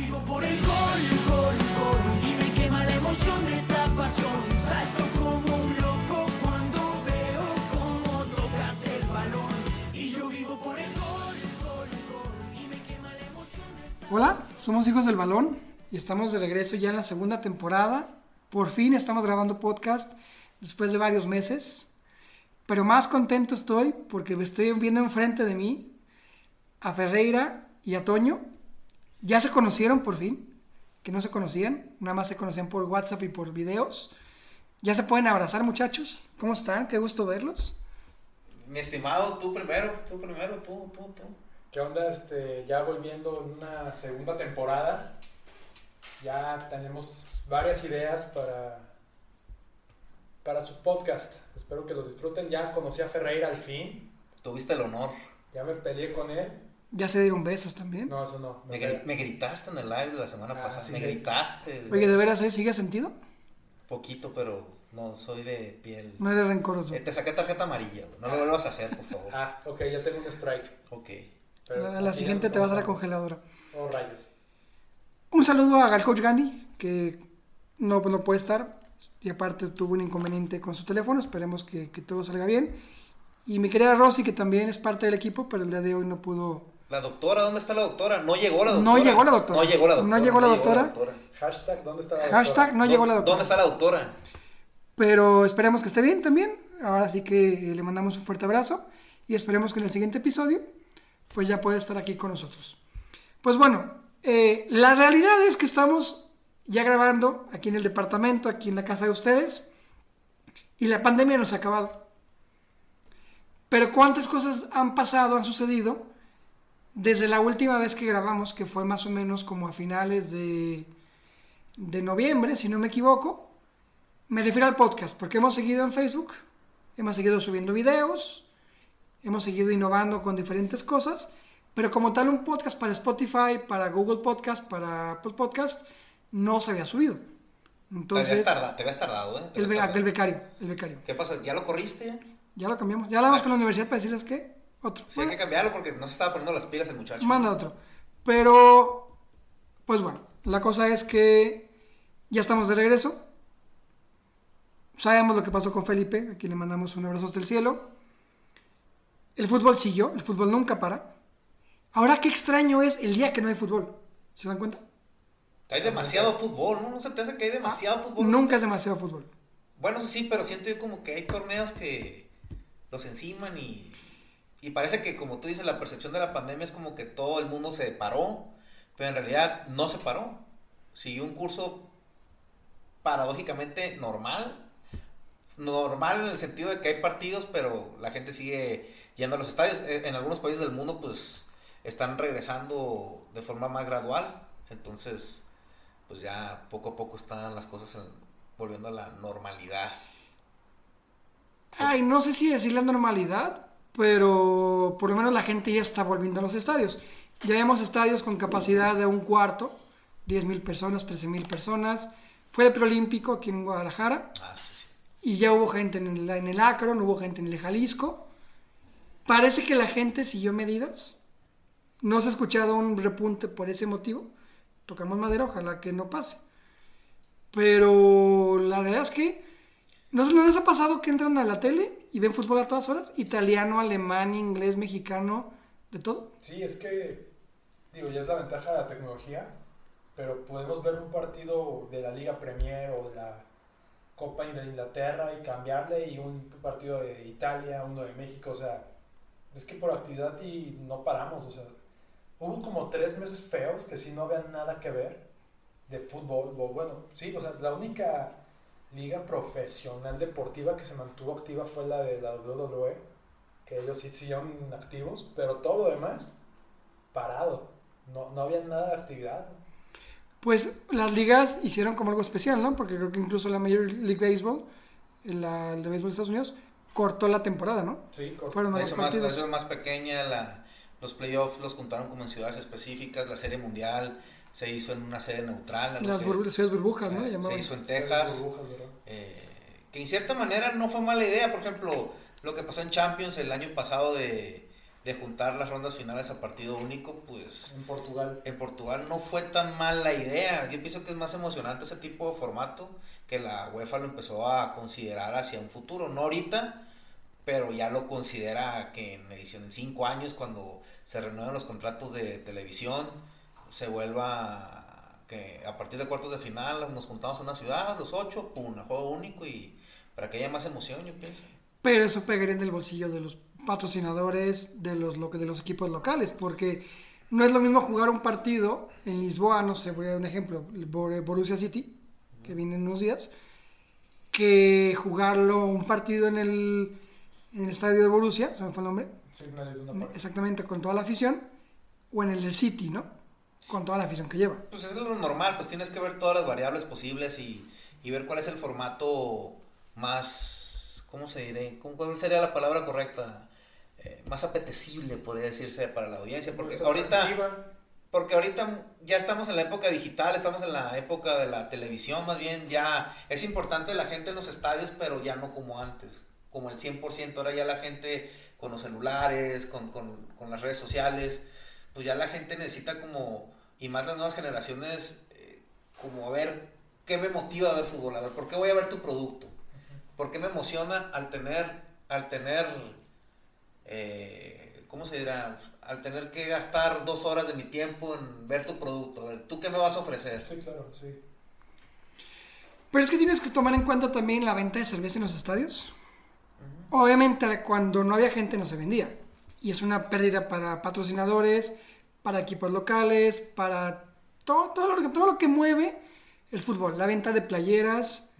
vivo por el gol, gol. Y me quema la emoción de esta pasión. Salto como un loco cuando veo tocas el balón. Y yo vivo por el. Y me quema la emoción de esta Hola, somos Hijos del Balón y estamos de regreso ya en la segunda temporada. Por fin estamos grabando podcast después de varios meses. Pero más contento estoy porque me estoy viendo enfrente de mí a Ferreira y a Toño. Ya se conocieron por fin, que no se conocían, nada más se conocían por WhatsApp y por videos. Ya se pueden abrazar muchachos. ¿Cómo están? Qué gusto verlos. Mi estimado, tú primero, tú primero, tú, tú, tú. ¿Qué onda? Este, ya volviendo en una segunda temporada. Ya tenemos varias ideas para, para su podcast. Espero que los disfruten. Ya conocí a Ferreira al fin. Tuviste el honor. Ya me peleé con él. Ya se dieron besos también. No, eso no. Me, gri- gritaste en el live de la semana Ah, pasada. sí, me sí. gritaste. Oye, ¿de veras eh? sigue sentido? Poquito, pero no soy de piel. No eres rencoroso. Eh, te saqué tarjeta amarilla, güey. No lo vuelvas a hacer, por favor. Ah, ok, ya tengo un strike. Ok. Pero La, siguiente te vas a la congeladora. Oh, rayos. Un saludo a Gal Coach Gani, que no, no puede estar. Y aparte tuvo un inconveniente con su teléfono. Esperemos que, que todo salga bien. Y mi querida Rosy, que también es parte del equipo, pero el día de hoy no pudo. La doctora, ¿dónde está la doctora? No llegó la No doctora. llegó la doctora. No llegó la No doctora. llegó la doctora. Hashtag, ¿dónde está la doctora? Hashtag no llegó la doctora. ¿Dónde está la doctora? Pero esperemos que esté bien también. Ahora sí que eh, le mandamos un fuerte abrazo. Y esperemos que en el siguiente episodio, pues ya pueda estar aquí con nosotros. Pues bueno, eh, la realidad es que estamos ya grabando aquí en el departamento, aquí en la casa de ustedes. Y la pandemia nos ha acabado. Pero cuántas cosas han pasado, han sucedido desde la última vez que grabamos, que fue más o menos como a finales de, de noviembre, si no me equivoco. Me refiero al podcast, porque hemos seguido en Facebook, hemos seguido subiendo videos, hemos seguido innovando con diferentes cosas, pero como tal un podcast para Spotify, para Google Podcast, para Apple Podcast, no se había subido. Entonces, te habías tardado, ¿eh? Te el, tardado. becario, el becario. ¿Qué pasa? ¿Ya lo corriste? ya? Lo cambiamos. Ya hablamos con la universidad para decirles que otro. Sí, hay que cambiarlo porque no se estaba poniendo las pilas el muchacho. Manda otro. Pero, pues bueno, la cosa es que ya estamos de regreso. Sabemos lo que pasó con Felipe, a quien le mandamos un abrazo hasta el cielo. El fútbol siguió, el fútbol nunca para. Ahora qué extraño es el día que no hay fútbol. ¿Se dan cuenta? Hay demasiado fútbol, ¿no? ¿No se te hace que hay demasiado fútbol? Nunca es demasiado fútbol. Bueno, sí, pero siento yo como que hay torneos que los enciman y, y parece que, como tú dices, la percepción de la pandemia es como que todo el mundo se paró, pero en realidad no se paró. Siguió un curso paradójicamente normal. Normal en el sentido de que hay partidos, pero la gente sigue yendo a los estadios. Eh, En algunos países del mundo, pues, están regresando de forma más gradual. Entonces, pues ya poco a poco están las cosas en- volviendo a la normalidad. Ay, no sé si decir la normalidad, pero por lo menos la gente ya está volviendo a los estadios. Ya vemos estadios con capacidad de un cuarto, 10 mil personas, 13 mil personas. Fue el preolímpico aquí en Guadalajara Ah, sí, sí. y ya hubo gente en el, en el Akron, hubo gente en el Jalisco. Parece que la gente siguió medidas. No se ha escuchado un repunte por ese motivo. Tocamos madera, ojalá que no pase. Pero la realidad es que ¿no, ¿no les ha pasado que entran a la tele y ven fútbol a todas horas? Italiano, alemán, inglés, mexicano, de todo. Sí, es que, digo, ya es la ventaja de la tecnología, pero podemos ver un partido de la Liga Premier o de la Copa de Inglaterra y cambiarle y un partido de Italia, uno de México, o sea, es que por actividad y no paramos, o sea, hubo como tres meses feos que sí no había nada que ver de fútbol, bueno, sí, o sea, la única liga profesional deportiva que se mantuvo activa fue la de la WWE, que ellos sí siguieron activos, pero todo lo demás parado, no, no había nada de actividad. Pues las ligas hicieron como algo especial, ¿no? Porque creo que incluso la Major League Baseball, la, el de béisbol de Estados Unidos, cortó la temporada, ¿no? Sí. Fueron La hizo más, la hizo más pequeña, la, los playoffs los contaron como en ciudades específicas, la serie mundial se hizo en una sede neutral. en Las burbu- burbujas, ¿no? eh, se hizo en Texas. eh, que en cierta manera no fue mala idea, por ejemplo, lo que pasó en Champions el año pasado de, de juntar las rondas finales a partido único, pues En Portugal. en Portugal no fue tan mala idea. Yo pienso que es más emocionante ese tipo de formato que la UEFA lo empezó a considerar hacia un futuro. No ahorita, pero ya lo considera que en edición en cinco años, cuando se renueven los contratos de televisión, se vuelva que a partir de cuartos de final nos juntamos en una ciudad, los ocho, pum, a juego único y para que haya más emoción, yo pienso. Pero eso pegaría en el bolsillo de los patrocinadores de los, lo- de los equipos locales, porque no es lo mismo jugar un partido en Lisboa, no sé, voy a dar un ejemplo, Borussia City, que viene en unos días, que jugarlo un partido en el, en el estadio de Borussia, se me fue el nombre, exactamente con toda la afición, o en el del City, ¿no? Con toda la afición que lleva. Pues es lo normal, pues tienes que ver todas las variables posibles y, y ver cuál es el formato más, ¿cómo se diré? ¿Cómo, ¿Cuál sería la palabra correcta? Eh, más apetecible, podría decirse, para la audiencia. Porque Pues, ahorita, atractiva. porque ahorita ya estamos en la época digital, estamos en la época de la televisión, más bien ya es importante la gente en los estadios, pero ya no como antes, como el 100%. Ahora ya la gente con los celulares, con, con, con las redes sociales, pues ya la gente necesita como, y más las nuevas generaciones, eh, como a ver qué me motiva a ver fútbol, a ver por qué voy a ver tu producto, por qué me emociona al tener, al tener, eh, ¿cómo se dirá? Al tener que gastar dos horas de mi tiempo en ver tu producto, a ver, ¿tú qué me vas a ofrecer? Sí, claro, sí. Pero es que tienes que tomar en cuenta también la venta de cerveza en los estadios. Obviamente cuando no había gente no se vendía. Y es una pérdida para patrocinadores, para equipos locales, para todo, todo, lo, que- todo lo que mueve el fútbol. La venta de playeras.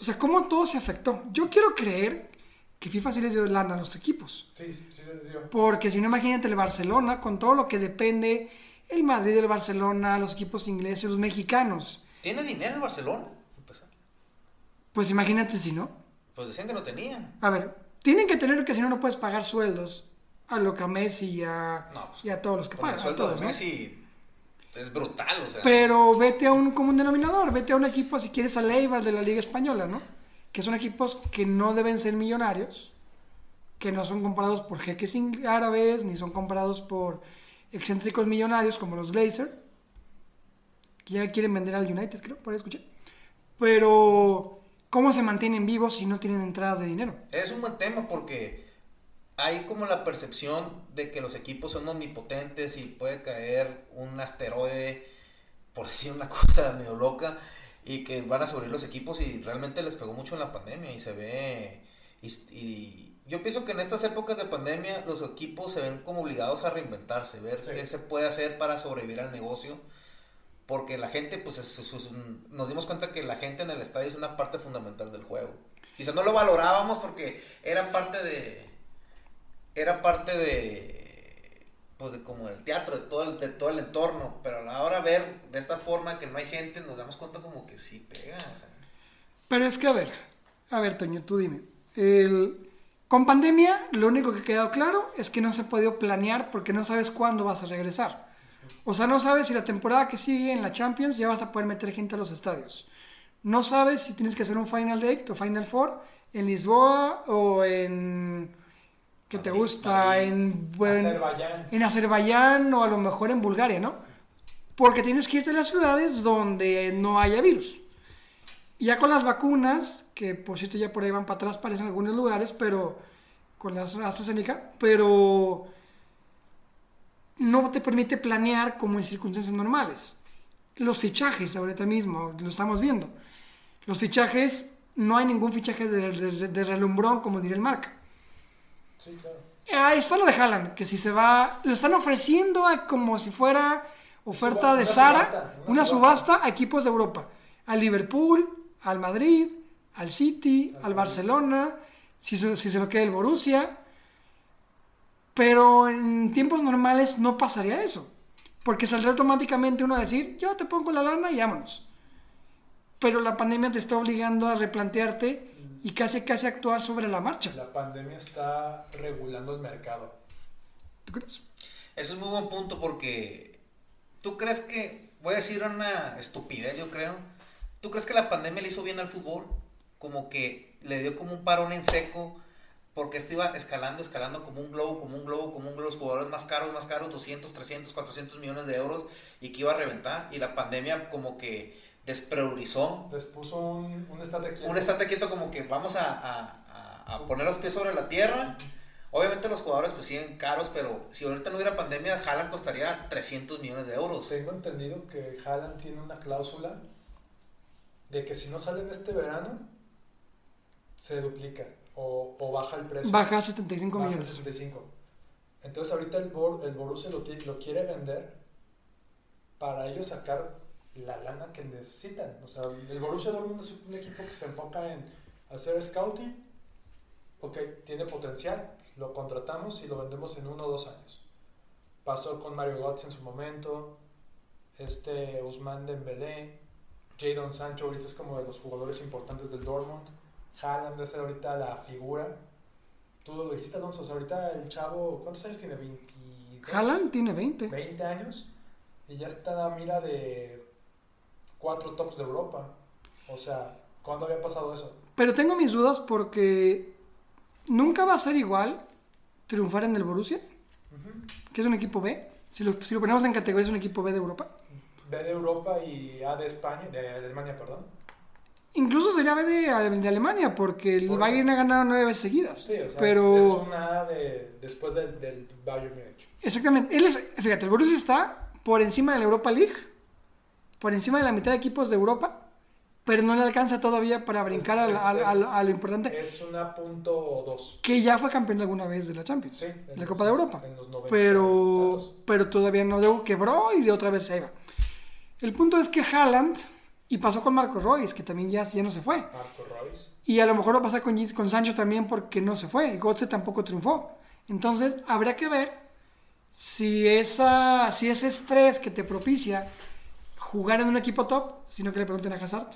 O sea, cómo todo se afectó. Yo quiero creer que FIFA sí les dio lana a los equipos. Sí, sí, sí, se dio. Porque si no, imagínate el Barcelona, con todo lo que depende, el Madrid, el Barcelona, los equipos ingleses, los mexicanos. ¿Tiene dinero el Barcelona? Pues imagínate si no. Pues decían que no tenían. A ver, tienen que tener que si no, no puedes pagar sueldos a lo que a Messi y a, No, pues, y a todos los que el pagan. a sueldo todos, de ¿no? Messi es brutal, o sea. Pero vete a un común denominador, vete a un equipo, si quieres, a Leibar de la Liga Española, ¿no? Que son equipos que no deben ser millonarios, que no son comprados por jeques árabes, ni son comprados por excéntricos millonarios como los Glazer, que ya quieren vender al United, creo, por ahí escuché. Pero, ¿cómo se mantienen vivos si no tienen entradas de dinero? Es un buen tema porque hay como la percepción de que los equipos son omnipotentes y puede caer un asteroide, por decir una cosa medio loca, y que van a sobrevivir los equipos y realmente les pegó mucho en la pandemia y se ve... Y, y yo pienso que en estas épocas de pandemia los equipos se ven como obligados a reinventarse, ver Sí. qué se puede hacer para sobrevivir al negocio. Porque la gente, pues es- es- es un- nos dimos cuenta que la gente en el estadio es una parte fundamental del juego. Quizá no lo valorábamos porque era parte de. Era parte de. Pues de como del teatro, de todo el, de todo el entorno. Pero a la hora de ver de esta forma que no hay gente, nos damos cuenta como que sí pega. Pero es que, a ver, a ver, Toño, tú dime. Con pandemia, lo único que ha quedado claro es que no se ha podido planear porque no sabes cuándo vas a regresar. O sea, no sabes si la temporada que sigue en la Champions ya vas a poder meter gente a los estadios. No sabes si tienes que hacer un Final Eight o Final Four en Lisboa o en... ¿Qué te gusta? En, en, Azerbaiyán. en Azerbaiyán o a lo mejor en Bulgaria, ¿no? Porque tienes que irte a las ciudades donde no haya virus. Ya con las vacunas, que por cierto ya por ahí van para atrás, parecen algunos lugares, pero con la AstraZeneca, pero no te permite planear como en circunstancias normales. Los fichajes, ahorita mismo, lo estamos viendo. Los fichajes, no hay ningún fichaje de, de- de relumbrón, como diría el marca. Sí, claro. Ahí está lo de Haaland, que si se va, lo están ofreciendo a como si fuera oferta Suba- de Sara, subasta, una, subasta. subasta. a equipos de Europa, al Liverpool, al Madrid, al City, Al. Barcelona, si se, si se lo queda el Borussia, pero en tiempos normales no pasaría eso, porque saldría automáticamente uno a decir, yo te pongo la lana y vámonos. Pero la pandemia te está obligando a replantearte y casi casi actuar sobre la marcha. La pandemia está regulando el mercado. ¿Tú crees? Eso es muy buen punto porque tú crees que, voy a decir una estupidez, yo creo, ¿tú crees que la pandemia le hizo bien al fútbol? Como que le dio como un parón en seco porque esto iba escalando, escalando como un globo, como un globo, como un globo, los jugadores más caros, más caros, 200, 300, 400 millones de euros y que iba a reventar. Y la pandemia como que despriorizó Les puso un, un estate quieto. un estate quieto como que vamos a, a- a- a poner los pies sobre la tierra. Obviamente los jugadores pues siguen caros, pero si ahorita no hubiera pandemia, Haaland costaría 300 millones de euros. Tengo entendido que Haaland tiene una cláusula de que si no salen este verano, se duplica o, o baja el precio. Baja a 75 Baja a millones. 65. Entonces ahorita el, Bor- el Borussia lo, lo quiere vender para ellos sacar la lana que necesitan. O sea, el Borussia Dortmund es un equipo que se enfoca en hacer scouting. Ok, tiene potencial, lo contratamos y lo vendemos en uno o dos años. Pasó con Mario Götze en su momento, este Usman Dembélé, Jadon Sancho ahorita es como de los jugadores importantes del Dortmund. Haaland es ahorita la figura. Tú lo dijiste, Alonso, o sea, ahorita el chavo, ¿cuántos años tiene? 22, Haaland tiene 20. 20 años y ya está a mira de cuatro tops de Europa. O sea, ¿cuándo había pasado eso? Pero tengo mis dudas porque nunca va a ser igual triunfar en el Borussia, que es un equipo B. Si lo, si lo ponemos en categoría, es un equipo B de Europa. B de Europa y A de España, de Alemania, perdón. Incluso sería B de, de Alemania, porque el Por. Bayern ha ganado nueve veces seguidas. Sí, o sea, pero es, una A de, después del, del Bayern Múnich. Exactamente. Él es, fíjate, el Borussia está por encima de la Europa League, por encima de la mitad de equipos de Europa, pero no le alcanza todavía para brincar a, Es- a- lo- a lo importante, Es una punto dos. que ya fue campeón alguna vez de la Champions, Sí, en la Copa de Europa. en los 90 Pero, pero todavía no luego quebró y de otra vez se iba. El punto es que Haaland, y pasó con Marco Royce, que también ya, ya no se fue. Marco Royce. Y a lo mejor va a pasar con, con Sancho también porque no se fue. Götze tampoco triunfó. Entonces, habrá que ver si, esa, si ese estrés que te propicia jugar en un equipo top, sino que le pregunten a Hazard,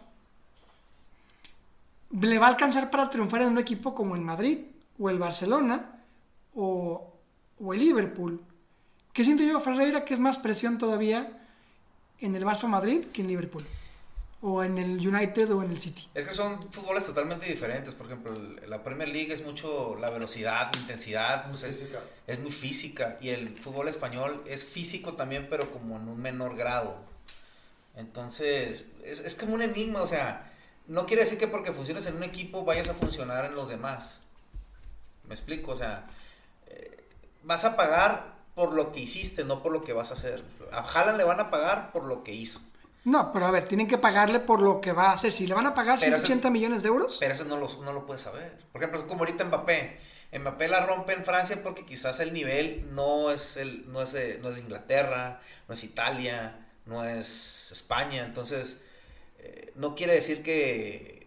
le va a alcanzar para triunfar en un equipo como el Madrid, o el Barcelona, o, o el Liverpool. Que siento yo, Ferreira, que es más presión todavía en el Barça Madrid que en Liverpool. O en el United o en el City. Es que son fútboles totalmente diferentes. Por ejemplo, la Premier League es mucho la velocidad, la intensidad, pues es, Física. es muy física. Y el fútbol español es físico también, pero como en un menor grado. Entonces, es, es como un enigma. O sea, no quiere decir que porque funciones en un equipo vayas a funcionar en los demás. ¿Me explico? O sea, eh, vas a pagar por lo que hiciste, no por lo que vas a hacer. A Haaland le van a pagar por lo que hizo. No, pero a ver, tienen que pagarle por lo que va a hacer. Si le van a pagar Pero 180 millones de euros, Pero eso no lo, no lo puedes saber. Por ejemplo, es como ahorita Mbappé. Mbappé la rompe en Francia porque quizás el nivel no es, el, no es, de, no es Inglaterra, no es Italia, no es España. Entonces, eh, no quiere decir que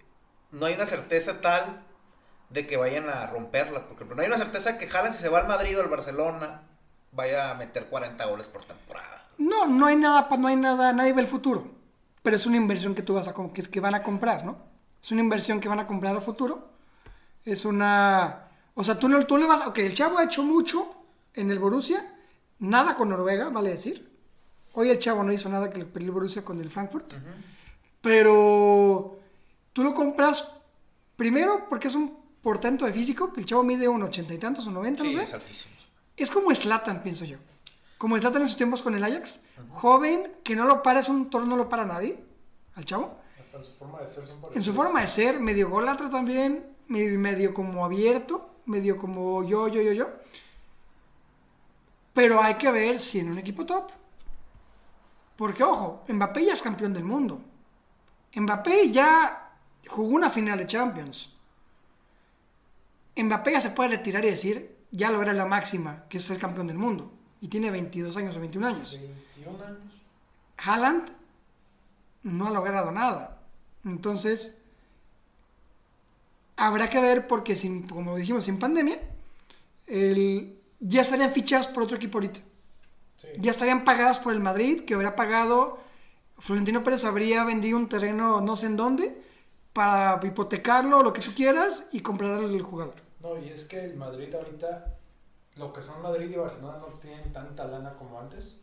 no hay una certeza tal de que vayan a romperla. Porque no hay una certeza que Haaland si se va al Madrid o al Barcelona vaya a meter 40 goles por temporada. no, no hay nada, no hay nada, nadie ve el futuro. Pero es una inversión que tú vas a, que van a comprar, ¿no? Es una inversión que van a comprar a futuro. Es una, o sea, tú, no, tú le vas, ok, el chavo ha hecho mucho en el Borussia, nada con Noruega, vale decir. Hoy el chavo no hizo nada que le perdió el Borussia con el Frankfurt. Pero tú lo compras primero porque es un portento de físico, que el chavo mide un ochenta y tantos o noventa, Sí, no sé. es altísimo. Es como Slatan, pienso yo. Como Slatan en sus tiempos con el Ajax. Joven, que no lo para, es un toro, no lo para nadie. Al chavo. Hasta en su forma de ser son En su forma de ser, medio golatra también. Medio, medio como abierto. Medio como yo, yo, yo, yo. Pero hay que ver si en un equipo top. Porque, ojo, Mbappé ya es campeón del mundo. Mbappé ya jugó una final de Champions. Mbappé ya se puede retirar y decir, ya logra la máxima, que es ser campeón del mundo. Y tiene 22 años o 21 años. 21 años. Haaland no ha logrado nada. Entonces, habrá que ver porque, sin, como dijimos, sin pandemia, el- ya estarían fichados por otro equipo ahorita. Sí. Ya estarían pagados por el Madrid, que habría pagado, Florentino Pérez habría vendido un terreno no sé en dónde, para hipotecarlo, lo que tú quieras, y comprar al jugador. No, y es que el Madrid ahorita, lo que son Madrid y Barcelona no tienen tanta lana como antes,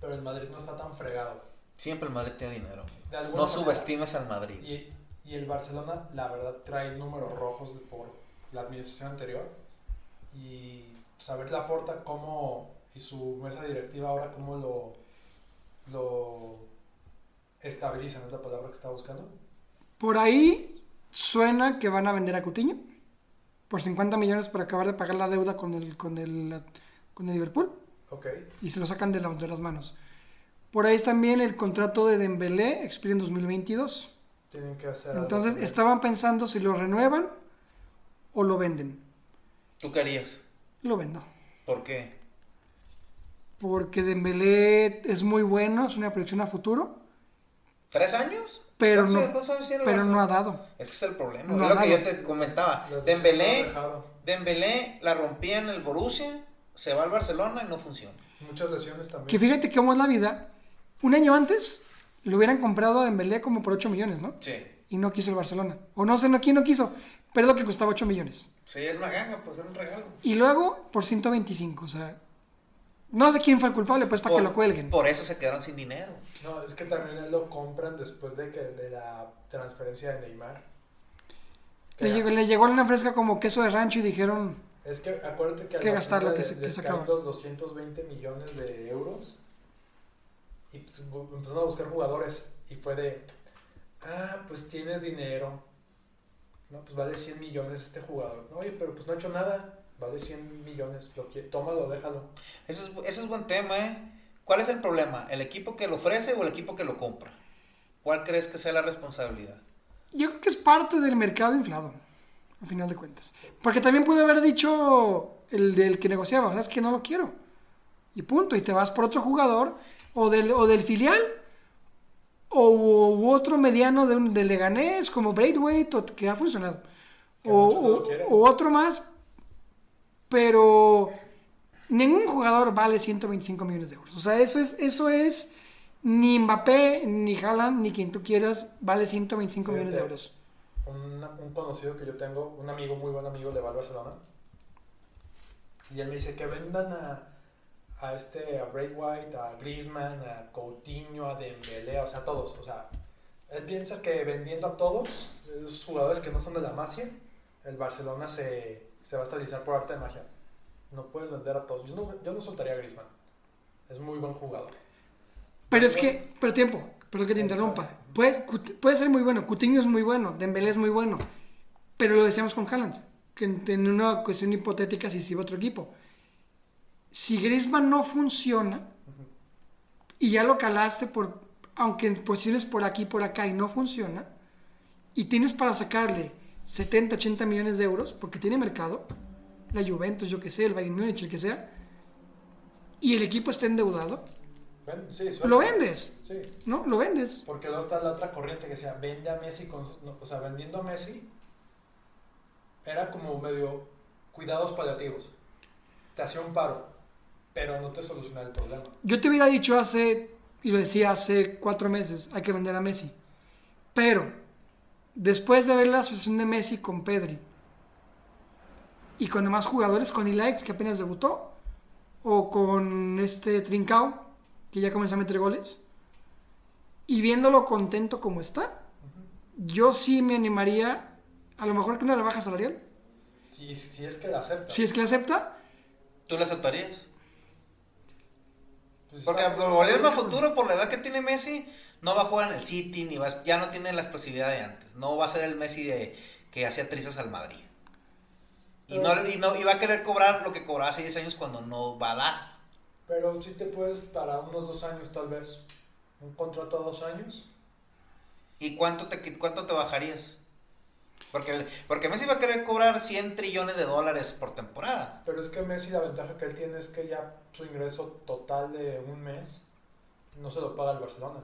pero el Madrid no está tan fregado. Siempre el Madrid tiene dinero. No manera. subestimes al Madrid. Y, y el Barcelona, la verdad, trae números rojos por la administración anterior y saber la porta cómo y su mesa directiva ahora cómo lo lo estabilizan, es la palabra que estaba buscando. Por ahí suena que van a vender a Coutinho por 50 millones para acabar de pagar la deuda con el, con el, con el Liverpool Ok. y se lo sacan de, la- de las manos. Por ahí también el contrato de Dembélé expira en 2022. Tienen que hacer algo Entonces estaban pensando si lo renuevan o lo venden. ¿Tú qué harías? Lo vendo. ¿Por qué? Porque Dembélé es muy bueno, es una proyección a futuro, ¿Tres años? pero ¿Cuántos- no, pero no ha dado. Es que es el problema. No es lo que yo te comentaba. Dembélé. Dembélé la rompía en el Borussia, se va al Barcelona y no funciona. Muchas lesiones también. Que fíjate cómo es la vida. Un año antes lo hubieran comprado a Dembélé como por 8 millones, ¿no? Sí. Y no quiso el Barcelona. O no sé no, quién no quiso, pero es lo que costaba 8 millones. Sí, era una ganga, pues era un regalo. Y luego por 125, o sea... No sé quién fue el culpable, pues para que lo cuelguen. por eso se quedaron sin dinero. No, es que también él lo compran después de que de la transferencia de Neymar. Que Le llegó, le llegó una fresca como queso de rancho y dijeron... Es que acuérdate que al Que gastar lo que le- se- que les se caen acaba. los 220 millones de euros y pues, empezaron a buscar jugadores y fue de, ah, pues tienes dinero, no, pues vale 100 millones este jugador, no, oye, pero pues no ha hecho nada, vale 100 millones, lo que, tómalo, déjalo. Ese es, ese es buen tema, ¿eh? ¿Cuál es el problema? ¿El equipo que lo ofrece o el equipo que lo compra? ¿Cuál crees que sea la responsabilidad? Yo creo que es parte del mercado inflado, al final de cuentas. Porque también pudo haber dicho el del que negociaba, ¿sabes que no lo quiero? Y punto, y te vas por otro jugador, o del, o del filial, o u otro mediano de, un, de Leganés, como Braithwaite, o- que ha funcionado. Que O, o- o otro más, pero ningún jugador vale 125 millones de euros. O sea, eso es, eso es, ni Mbappé, ni Haaland, ni quien tú quieras, vale 125 millones de Fíjate. euros. Un, un conocido que yo tengo, un amigo, muy buen amigo, le va al Barcelona. Y él me dice que vendan a, a este, a Braithwaite, a Griezmann, a Coutinho, a Dembélé, o sea, a todos. O sea, él piensa que vendiendo a todos, esos jugadores que no son de la Masia, el Barcelona se, se va a estabilizar por arte de magia. No puedes vender a todos. Yo no, yo no soltaría a Griezmann. Es muy buen jugador. Pero es que, pero tiempo, perdón que te interrumpa. Puede, puede ser muy bueno, Coutinho es muy bueno, Dembélé es muy bueno, pero lo decíamos con Haaland, que en, en una cuestión hipotética si a otro equipo. Si Griezmann no funciona y ya lo calaste por, aunque en posiciones por aquí y por acá y no funciona, y tienes para sacarle 70, 80 millones de euros, porque tiene mercado, la Juventus, yo que sé, el Bayern Múnich, el que sea, y el equipo está endeudado, sí, lo vendes. Sí. ¿no? Lo vendes. Porque luego está la otra corriente que decía, vende a Messi, con, no, o sea, vendiendo a Messi, era como medio cuidados paliativos. Te hacía un paro, pero no te solucionaba el problema. Yo te hubiera dicho hace, y lo decía hace cuatro meses, hay que vender a Messi. Pero, después de ver la asociación de Messi con Pedri, y con demás jugadores, con Ilaix, que apenas debutó, o con este Trincao, que ya comenzó a meter goles, y viéndolo contento como está, yo sí me animaría, a lo mejor que una rebaja salarial, Si, si es que la acepta. si es que la acepta, ¿Tú lo aceptarías? Pues Porque está- volviendo a futuro, por la edad que tiene Messi, no va a jugar en el City, ni va, ya no tiene la explosividad de antes. No va a ser el Messi de, que hacía trizas al Madrid. Y, no, y, no, y va a querer cobrar lo que cobraba hace 10 años cuando no va a dar. Pero sí te puedes para unos dos años tal vez. Un contrato a dos años. ¿Y cuánto te, cuánto te bajarías? Porque, porque Messi va a querer cobrar 100 trillones de dólares por temporada. Pero es que Messi la ventaja que él tiene es que ya su ingreso total de un mes no se lo paga el Barcelona.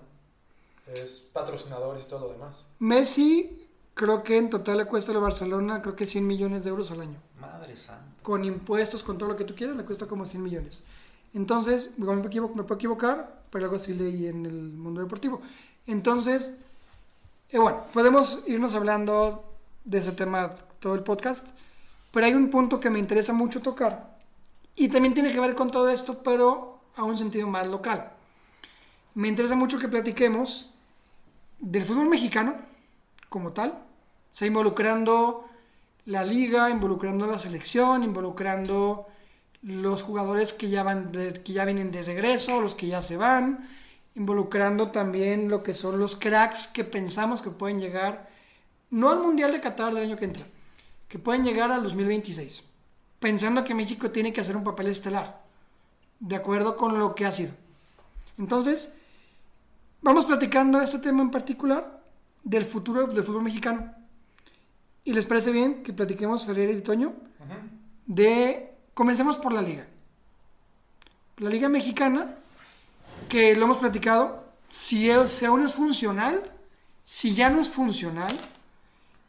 Es patrocinador y todo lo demás. Messi creo que en total le cuesta al Barcelona creo que 100 millones de euros al año. Madre santa. con impuestos, con todo lo que tú quieras, le cuesta como 100 millones. Entonces, me puedo equivocar, pero algo así leí en el mundo deportivo. Entonces, eh, bueno, podemos irnos hablando de ese tema todo el podcast, pero hay un punto que me interesa mucho tocar y también tiene que ver con todo esto, pero a un sentido más local. Me interesa mucho que platiquemos del fútbol mexicano como tal, o sea, involucrando la liga, involucrando la selección, involucrando los jugadores que ya, van que ya vienen de regreso, los que ya se van, involucrando también lo que son los cracks que pensamos que pueden llegar, no al Mundial de Qatar del año que entra, que pueden llegar al 2026, pensando que México tiene que hacer un papel estelar, de acuerdo con lo que ha sido. Entonces, vamos platicando este tema en particular del futuro del fútbol mexicano. ¿Y les parece bien que platiquemos, Ferreira y Toño, de... Comencemos por la liga. La liga mexicana, que lo hemos platicado, si, es- si aún es funcional, si ya no es funcional,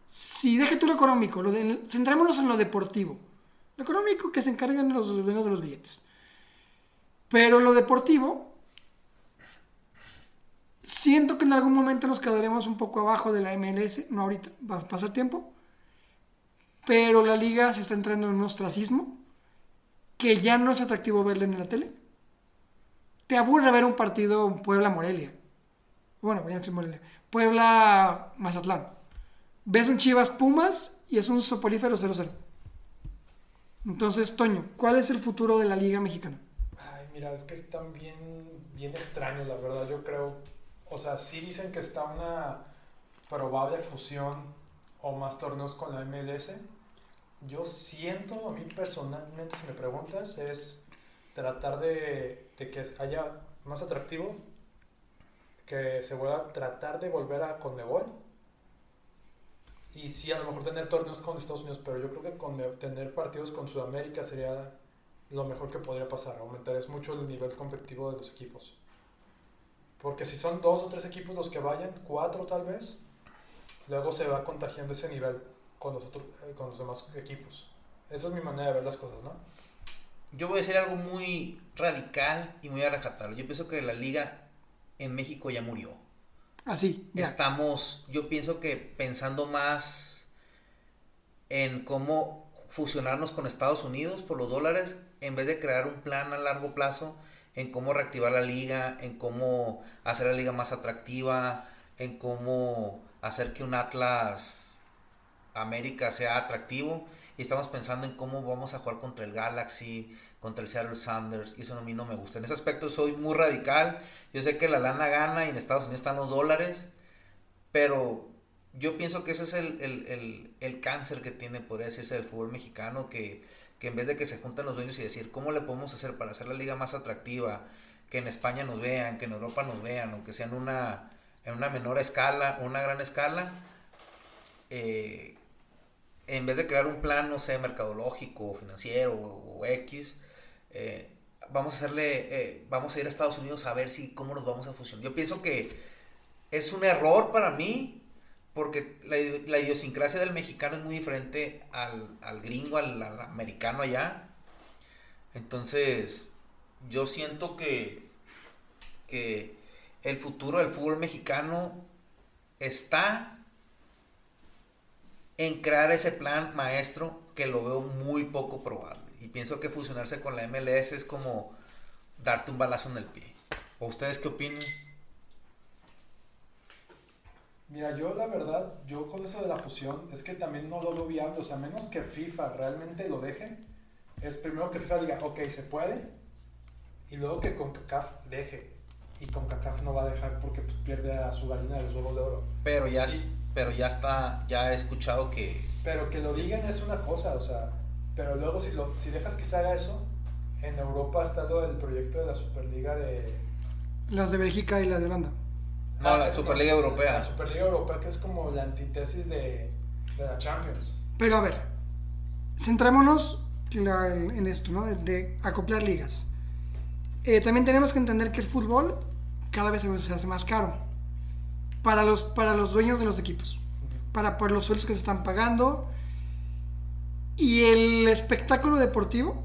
si deje tú lo económico, lo de- centrémonos en lo deportivo. Lo económico que se encargan los dueños de los billetes. Pero lo deportivo, siento que en algún momento nos quedaremos un poco abajo de la MLS, no ahorita, va a pasar tiempo, pero la liga se está entrando en un ostracismo que ya no es atractivo verle en la tele. Te aburre ver un partido Puebla-Morelia. Bueno, ya no Morelia. Puebla-Mazatlán. Ves un Chivas Pumas y es un soporífero 0-0. Entonces, Toño, ¿cuál es el futuro de la liga mexicana? Ay, mira, es que están bien, bien extraños, la verdad, yo creo. O sea, sí dicen que está una probable fusión o más torneos con la MLS. Yo siento, a mí personalmente, si me preguntas, es tratar de, que haya más atractivo, que se vuelva a tratar de volver a Conmebol. Y sí, a lo mejor tener torneos con Estados Unidos, pero yo creo que con, tener partidos con Sudamérica sería lo mejor que podría pasar. Aumentarías mucho el nivel competitivo de los equipos. Porque si son dos o tres equipos los que vayan, cuatro tal vez, luego se va contagiando ese nivel con los, otros, eh, con los demás equipos. Esa es mi manera de ver las cosas, ¿no? Yo voy a decir algo muy radical y muy a rajatabla. Yo pienso que la liga en México ya murió. Así, ya. Estamos, yo pienso que pensando más en cómo fusionarnos con Estados Unidos por los dólares, en vez de crear un plan a largo plazo, en cómo reactivar la liga, en cómo hacer la liga más atractiva, en cómo hacer que un Atlas América sea atractivo. Y estamos pensando en cómo vamos a jugar contra el Galaxy, contra el Seattle Sanders, y eso a mí no me gusta. En ese aspecto soy muy radical. Yo sé que la lana gana y en Estados Unidos están los dólares, pero yo pienso que ese es el, el, el, el cáncer que tiene, podría decirse, el fútbol mexicano, que, que en vez de que se juntan los dueños y decir, ¿cómo le podemos hacer para hacer la liga más atractiva? Que en España nos vean, que en Europa nos vean, aunque sea en una, en una menor escala o una gran escala. Eh, en vez de crear un plan, no sé, mercadológico, financiero o, X, eh, vamos a hacerle, eh, vamos a ir a Estados Unidos a ver si cómo nos vamos a fusionar. Yo pienso que es un error para mí, porque la, idiosincrasia del mexicano es muy diferente al, al gringo, al, al, americano allá. Entonces, yo siento que, que el futuro del fútbol mexicano está en crear ese plan maestro que lo veo muy poco probable. Y pienso que fusionarse con la MLS es como darte un balazo en el pie. ¿O ustedes qué opinan? Mira, yo la verdad, yo con eso de la fusión, es que también no lo veo viable, o sea, menos que FIFA realmente lo deje, es primero que FIFA diga, ok, se puede, y luego que CONCACAF deje, y CONCACAF no va a dejar porque pues, pierde a su gallina de los huevos de oro. Pero ya, Y- pero ya está, ya he escuchado que Pero que lo digan es una cosa, o sea, pero luego si, lo, si dejas que se haga eso, en Europa está lo del proyecto de la Superliga de... Las de Bélgica y la de Holanda. No, la Ah, Superliga Europea. La Superliga Europea que es como la antítesis de, de la Champions. Pero a ver, centrémonos la- en esto, ¿no? De, de acoplar ligas. Eh, también tenemos que entender que el fútbol cada vez se, hace más caro para los, para los dueños de los equipos, para por los sueldos que se están pagando y el espectáculo deportivo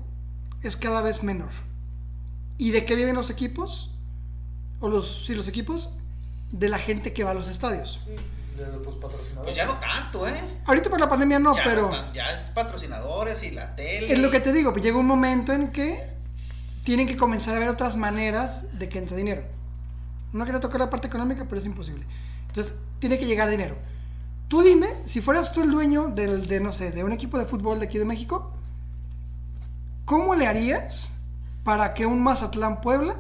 es cada vez menor. ¿Y de qué viven los equipos? O los, sí, los equipos, de la gente que va a los estadios. Sí, de los patrocinadores. Pues ya no tanto, ¿eh? Ahorita por la pandemia no, ya pero... tan- ya es patrocinadores y la tele. Es lo que te digo, pues llega un momento en que tienen que comenzar a ver otras maneras de que entre dinero. No quiero tocar la parte económica, pero es imposible. Entonces, tiene que llegar dinero. tú dime, si fueras tú el dueño del, de, no sé, de un equipo de fútbol de aquí de México, ¿cómo le harías para que un Mazatlán Puebla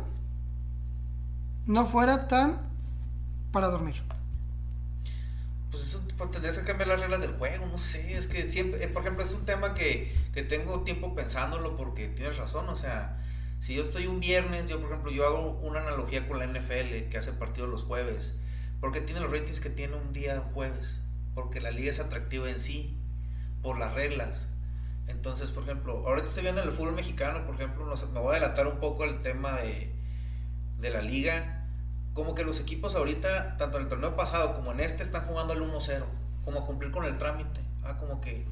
no fuera tan para dormir? Pues eso pues, tendrías que cambiar las reglas del juego, no sé, es que siempre, eh, por ejemplo, es un tema que, que tengo tiempo pensándolo porque tienes razón, o sea, si yo estoy un viernes, yo por ejemplo, yo hago una analogía con la NFL que hace partido los jueves, porque tiene los ratings que tiene un día jueves, porque la liga es atractiva en sí, por las reglas. Entonces, por ejemplo, ahorita estoy viendo en el fútbol mexicano, por ejemplo, no sé, me voy a adelantar un poco el tema de, de la liga. Como que los equipos ahorita, tanto en el torneo pasado como en este, están jugando el 1-0, como a cumplir con el trámite. Ah, como que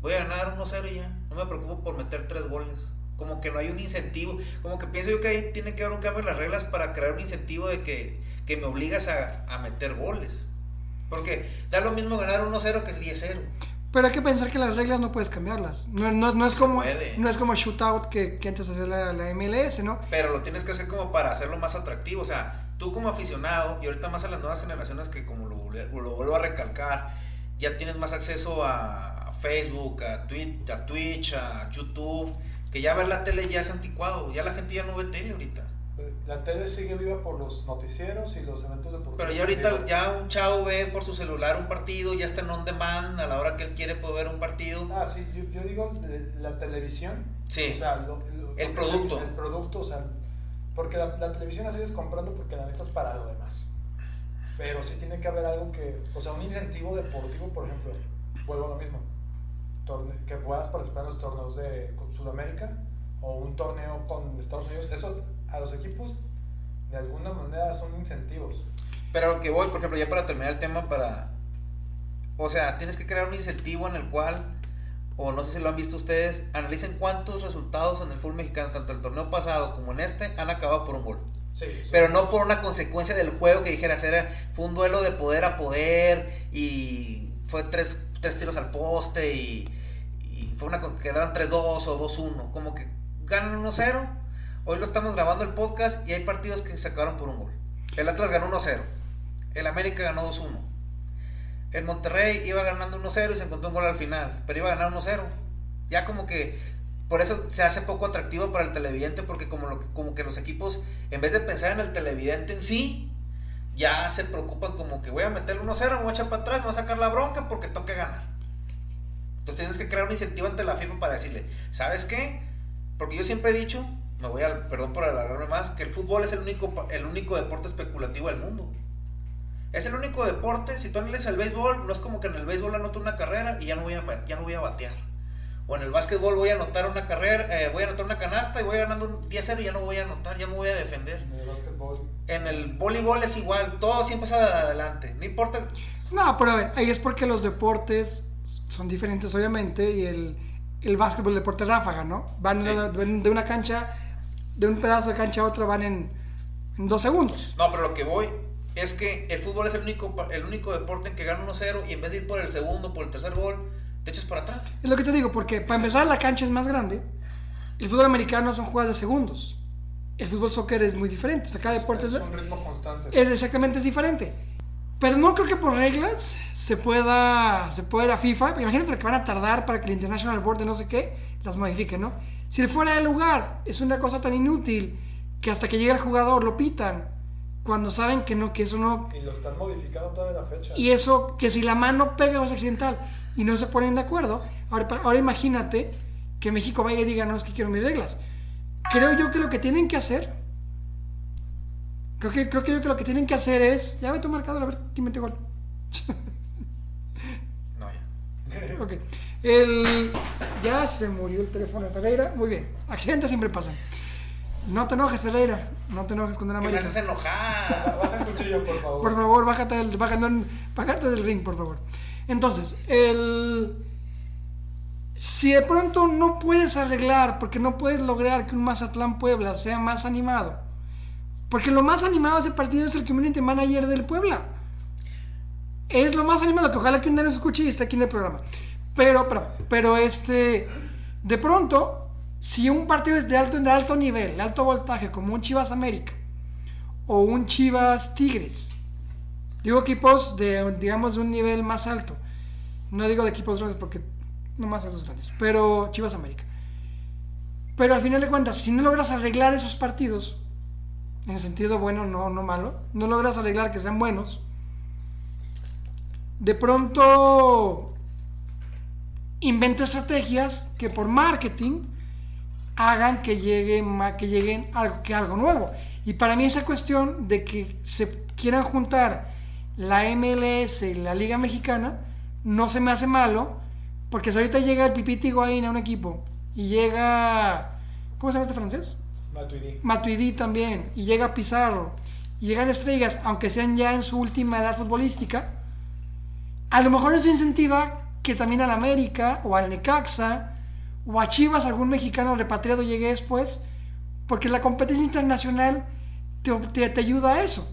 voy a ganar 1-0 y ya, no me preocupo por meter tres goles. Como que no hay un incentivo, como que pienso yo que ahí tiene que haber un cambio en las reglas para crear un incentivo de que, que me obligas a, a meter goles. Porque da lo mismo ganar 1-0 que es 10-0. Pero hay que pensar que las reglas no puedes cambiarlas. No, no, no es, Se como, puede. no es como shootout que, que antes hacía la, la MLS, ¿no? Pero lo tienes que hacer como para hacerlo más atractivo. O sea, tú como aficionado, y ahorita más a las nuevas generaciones que como lo, lo vuelvo a recalcar, ya tienes más acceso a Facebook, a Twitch, a, Twitch, a YouTube, que ya ver la tele ya es anticuado. Ya la gente ya no ve tele ahorita. La tele sigue viva por los noticieros y los eventos deportivos. Pero ya ahorita ya un chavo ve por su celular un partido, ya está en on demand, a la hora que él quiere puede ver un partido. Ah, sí, yo, yo digo la televisión. Sí. O sea, lo- lo- El producto. el producto, o sea, porque la, la televisión la sigues comprando porque la necesitas para lo demás. Pero sí tiene que haber algo que, o sea, un incentivo deportivo, por ejemplo, vuelvo a lo mismo, torne- que puedas participar en los torneos de Sudamérica o un torneo con Estados Unidos, eso a los equipos de alguna manera son incentivos. Pero lo que voy, por ejemplo, ya para terminar el tema, para. O sea, tienes que crear un incentivo en el cual, o no sé si lo han visto ustedes, analicen cuántos resultados en el fútbol mexicano, tanto el torneo pasado como en este, han acabado por un gol. Sí, Pero no por una consecuencia del juego que dijeras, era, fue un duelo de poder a poder y fue tres, tres tiros al poste y, y fue una quedaron 3-2 o 2-1. Como que ganan 1-0. Hoy lo estamos grabando el podcast y hay partidos que se acabaron por un gol. El Atlas ganó 1-0. El América ganó 2-1. El Monterrey iba ganando 1-0 y se encontró un gol al final, pero iba a ganar 1-0. Ya como que por eso se hace poco atractivo para el televidente, porque como, que los equipos, en vez de pensar en el televidente en sí, ya se preocupan como que voy a meterle 1-0, me voy a echar para atrás, me voy a sacar la bronca porque que ganar. Entonces tienes que crear un incentivo ante la FIFA para decirle, ¿sabes qué? Porque yo siempre he dicho, me voy a, perdón por alargarme más, que el fútbol es el único, el único deporte especulativo del mundo. Es el único deporte, si tú analizas el béisbol, no es como que en el béisbol anoto una carrera y ya no voy a, ya no voy a batear. O en el básquetbol voy a anotar una carrera, eh, voy a anotar una canasta y voy ganando un 10-0 y ya no voy a anotar, ya me voy a defender. En el básquetbol. En el voleibol es igual, todo siempre es adelante, no importa. No, pero a ver, ahí es porque los deportes son diferentes, obviamente, y el, el básquetbol, el deporte ráfaga, ¿no? Van Sí. de, una- de una cancha, de un pedazo de cancha a otro, van en, en dos segundos. No, pero lo que voy es que el fútbol es el único, el único deporte en que gana 1-0 y en vez de ir por el segundo, por el tercer gol, te echas para atrás. Es lo que te digo, porque para empezar la cancha es más grande. El fútbol americano son jugadas de segundos. El fútbol soccer es muy diferente. O sea, cada deporte es es, un ritmo constante. es exactamente es diferente. Pero no creo que por reglas se pueda, se pueda ir a FIFA. porque Imagínate que van a tardar para que el International Board de no sé qué las modifique, ¿no? Si el fuera de lugar es una cosa tan inútil que hasta que llegue el jugador lo pitan cuando saben que no, que eso no, Y lo están modificando toda la fecha. y eso, que si la mano pega o es accidental y no se ponen de acuerdo, ahora, ahora imagínate que México vaya y diga, no, es que quiero mis reglas. Creo yo que lo que tienen que hacer, creo que, creo que yo que lo que tienen que hacer es, ya ve tu marcador a ver quién metió gol. No, ya. Ok. El, ya se murió el teléfono de Ferreira. Muy bien. Accidentes siempre pasan. No te enojes, Ferreira. No te enojes con el Que me haces enojar. Baja el cuchillo, por favor. Por favor, bájate del, bájate, del- bájate del ring, por favor. Entonces, el... Si de pronto no puedes arreglar, porque no puedes lograr que un Mazatlán Puebla sea más animado, porque lo más animado de ese partido es el community manager del Puebla. Es lo más animado, que ojalá que un día nos escuche y esté aquí en el programa. Pero, pero, pero este, de pronto, si un partido es de alto, de alto nivel, de alto voltaje, como un Chivas América, o un Chivas Tigres, Digo equipos de, digamos, de un nivel más alto. No digo de equipos grandes porque no más esos grandes. Pero Chivas América. Pero al final de cuentas, si no logras arreglar esos partidos, en el sentido bueno, no, no malo, no logras arreglar que sean buenos, de pronto inventa estrategias que por marketing hagan que, llegue, que lleguen algo, que algo nuevo. Y para mí esa cuestión de que se quieran juntar la MLS y la Liga Mexicana no se me hace malo, porque si ahorita llega el Pipiti Higuaín a un equipo y llega, ¿cómo se llama este francés? Matuidi. Matuidi también, y llega Pizarro, y llegan estrellas, aunque sean ya en su última edad futbolística, a lo mejor eso incentiva que también al América, o al Necaxa, o a Chivas, algún mexicano repatriado llegue después, porque la competencia internacional te, te- te ayuda a eso.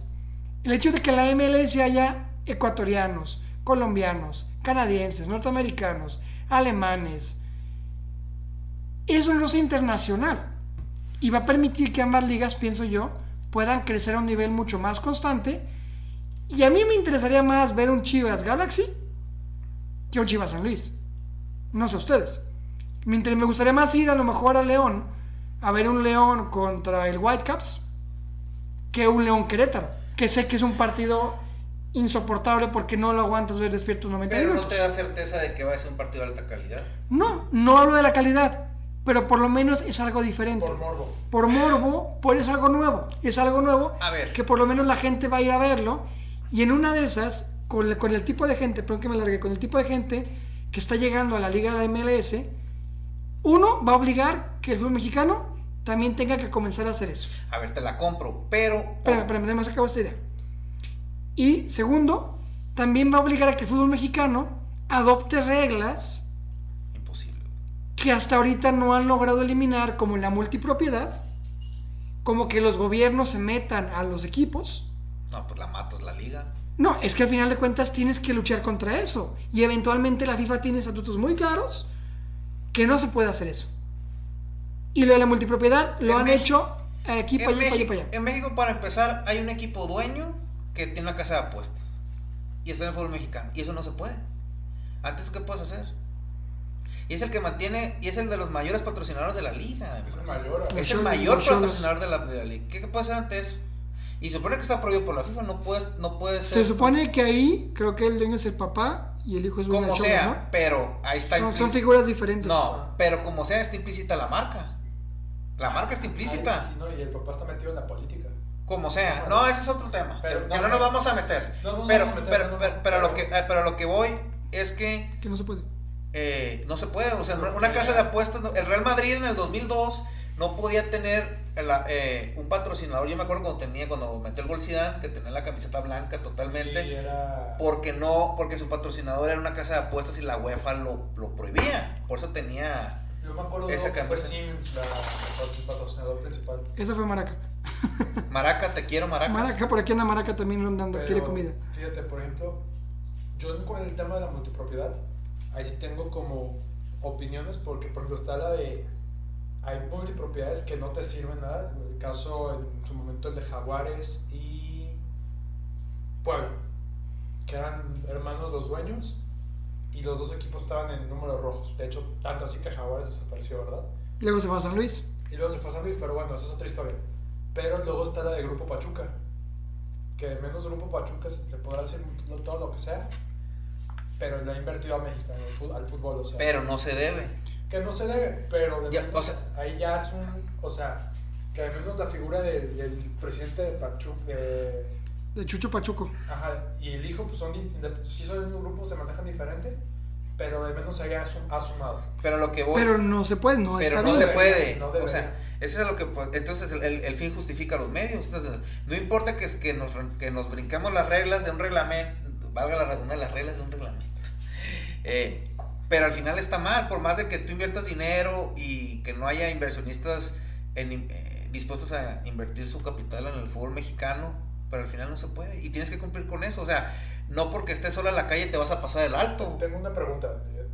El hecho de que la MLS haya ecuatorianos, colombianos, canadienses, norteamericanos, alemanes, es un roce internacional y va a permitir que ambas ligas, pienso yo, puedan crecer a un nivel mucho más constante. Y a mí me interesaría más ver un Chivas Galaxy que un Chivas San Luis. No sé ustedes. Me, me gustaría más ir a lo mejor a León, a ver un León contra el Whitecaps, que un León Querétaro, que sé que es un partido insoportable porque no lo aguantas ver despierto 90 Pero no te da certeza de que va a ser un partido de alta calidad. No, no hablo de la calidad, pero por lo menos es algo diferente. Por morbo. Por morbo, por es algo nuevo. Es algo nuevo A ver. que por lo menos la gente va a ir a verlo. Y en una de esas, con, el- con el tipo de gente, perdón que me largue, con el tipo de gente que está llegando a la liga de la MLS, uno va a obligar que el fútbol mexicano también tenga que comenzar a hacer eso. A ver, te la compro, pero... Espérame, espérame, déjame acabo esta idea. Y segundo, también va a obligar a que el fútbol mexicano adopte reglas Imposible. que hasta ahorita no han logrado eliminar, como la multipropiedad, como que los gobiernos se metan a los equipos. No, pues la matas la liga. No, es que al final de cuentas tienes que luchar contra eso. Y eventualmente la FIFA tiene estatutos muy claros que no se puede hacer eso. Y lo de la multipropiedad lo En han México- hecho aquí En para allá, para allá, México, para allá. en México, para empezar, hay un equipo dueño que tiene una casa de apuestas. Y está en el fútbol mexicano. Y eso no se puede. Antes, ¿qué puedes hacer? Y es el que mantiene, y es el de los mayores patrocinadores de la liga. Es el mayor. Es el patrocinador de la, de la liga. ¿Qué, qué puede hacer ante eso? Y se supone que está prohibido por la FIFA, no puedes, no puedes Se ser- supone que ahí creo que el dueño es el papá y el hijo es como sea, pero ahí está ¿no? Son, figuras diferentes. No, pero como sea, está implícita la marca. La marca está implícita. Ay, no, y el papá está metido en la política. Como sea. No, ese es otro tema. Pero- que no, no, nos no. vamos a meter. No, pero, vamos a meter, pero, pero, lo que, Pero- eh, pero lo que voy es que Que no se puede. eh, no se puede. O sea, una casa de apuestas. El Real Madrid en el 2002 no podía tener la- eh, un patrocinador. Yo me acuerdo cuando tenía, cuando metió el gol Zidane, que tenía la camiseta blanca totalmente. Sí, era... Porque no, porque su patrocinador era una casa de apuestas y la UEFA lo, lo prohibía. Por eso tenía. Yo me acuerdo Esa que fue. Siemens la, el patrocinador principal. Esa fue Maraca. Maraca, te quiero, Maraca. Maraca, por aquí anda Maraca también rondando, Pero, quiere comida. Fíjate, por ejemplo, yo en- con el tema de la multipropiedad, ahí sí tengo como opiniones porque, por ejemplo, está la de... Hay multipropiedades que no te sirven nada. El caso, en su momento, el de Jaguares y Puebla, que eran hermanos los dueños y los dos equipos estaban en números rojos. De hecho, tanto así que Jaguares desapareció, ¿verdad? Luego se va a San Luis. Y luego se fue a San Luis, pero bueno, esa es otra historia. Pero luego está la de Grupo Pachuca, que menos Grupo Pachuca se le podrá decir lo- todo lo que sea, pero le ha invertido a México, al fútbol, o sea. Pero no se debe. Que no se debe, pero de Ya, menos o sea- ahí ya es un. O sea, que al menos la figura del, del presidente de Pachuca, de, De Chucho Pachuco. ajá, y el hijo, pues son. sí son un grupo, se manejan diferente, pero de menos allá es un, ha sumado. Pero lo que voy. Pero no se puede, no pero está no bien. se puede. No o sea, eso es lo que. pues, Entonces, el, el- el fin justifica los medios. Entonces, no importa que, que, nos, que nos brincamos las reglas de un reglamento, valga la redundancia, las reglas de un reglamento. Eh, pero al final está mal, por más de que tú inviertas dinero y que no haya inversionistas en, eh, dispuestos a invertir su capital en el fútbol mexicano, pero al final no se puede. Y tienes que cumplir con eso. O sea, no porque estés sola en la calle te vas a pasar el alto. Tengo una pregunta. eh,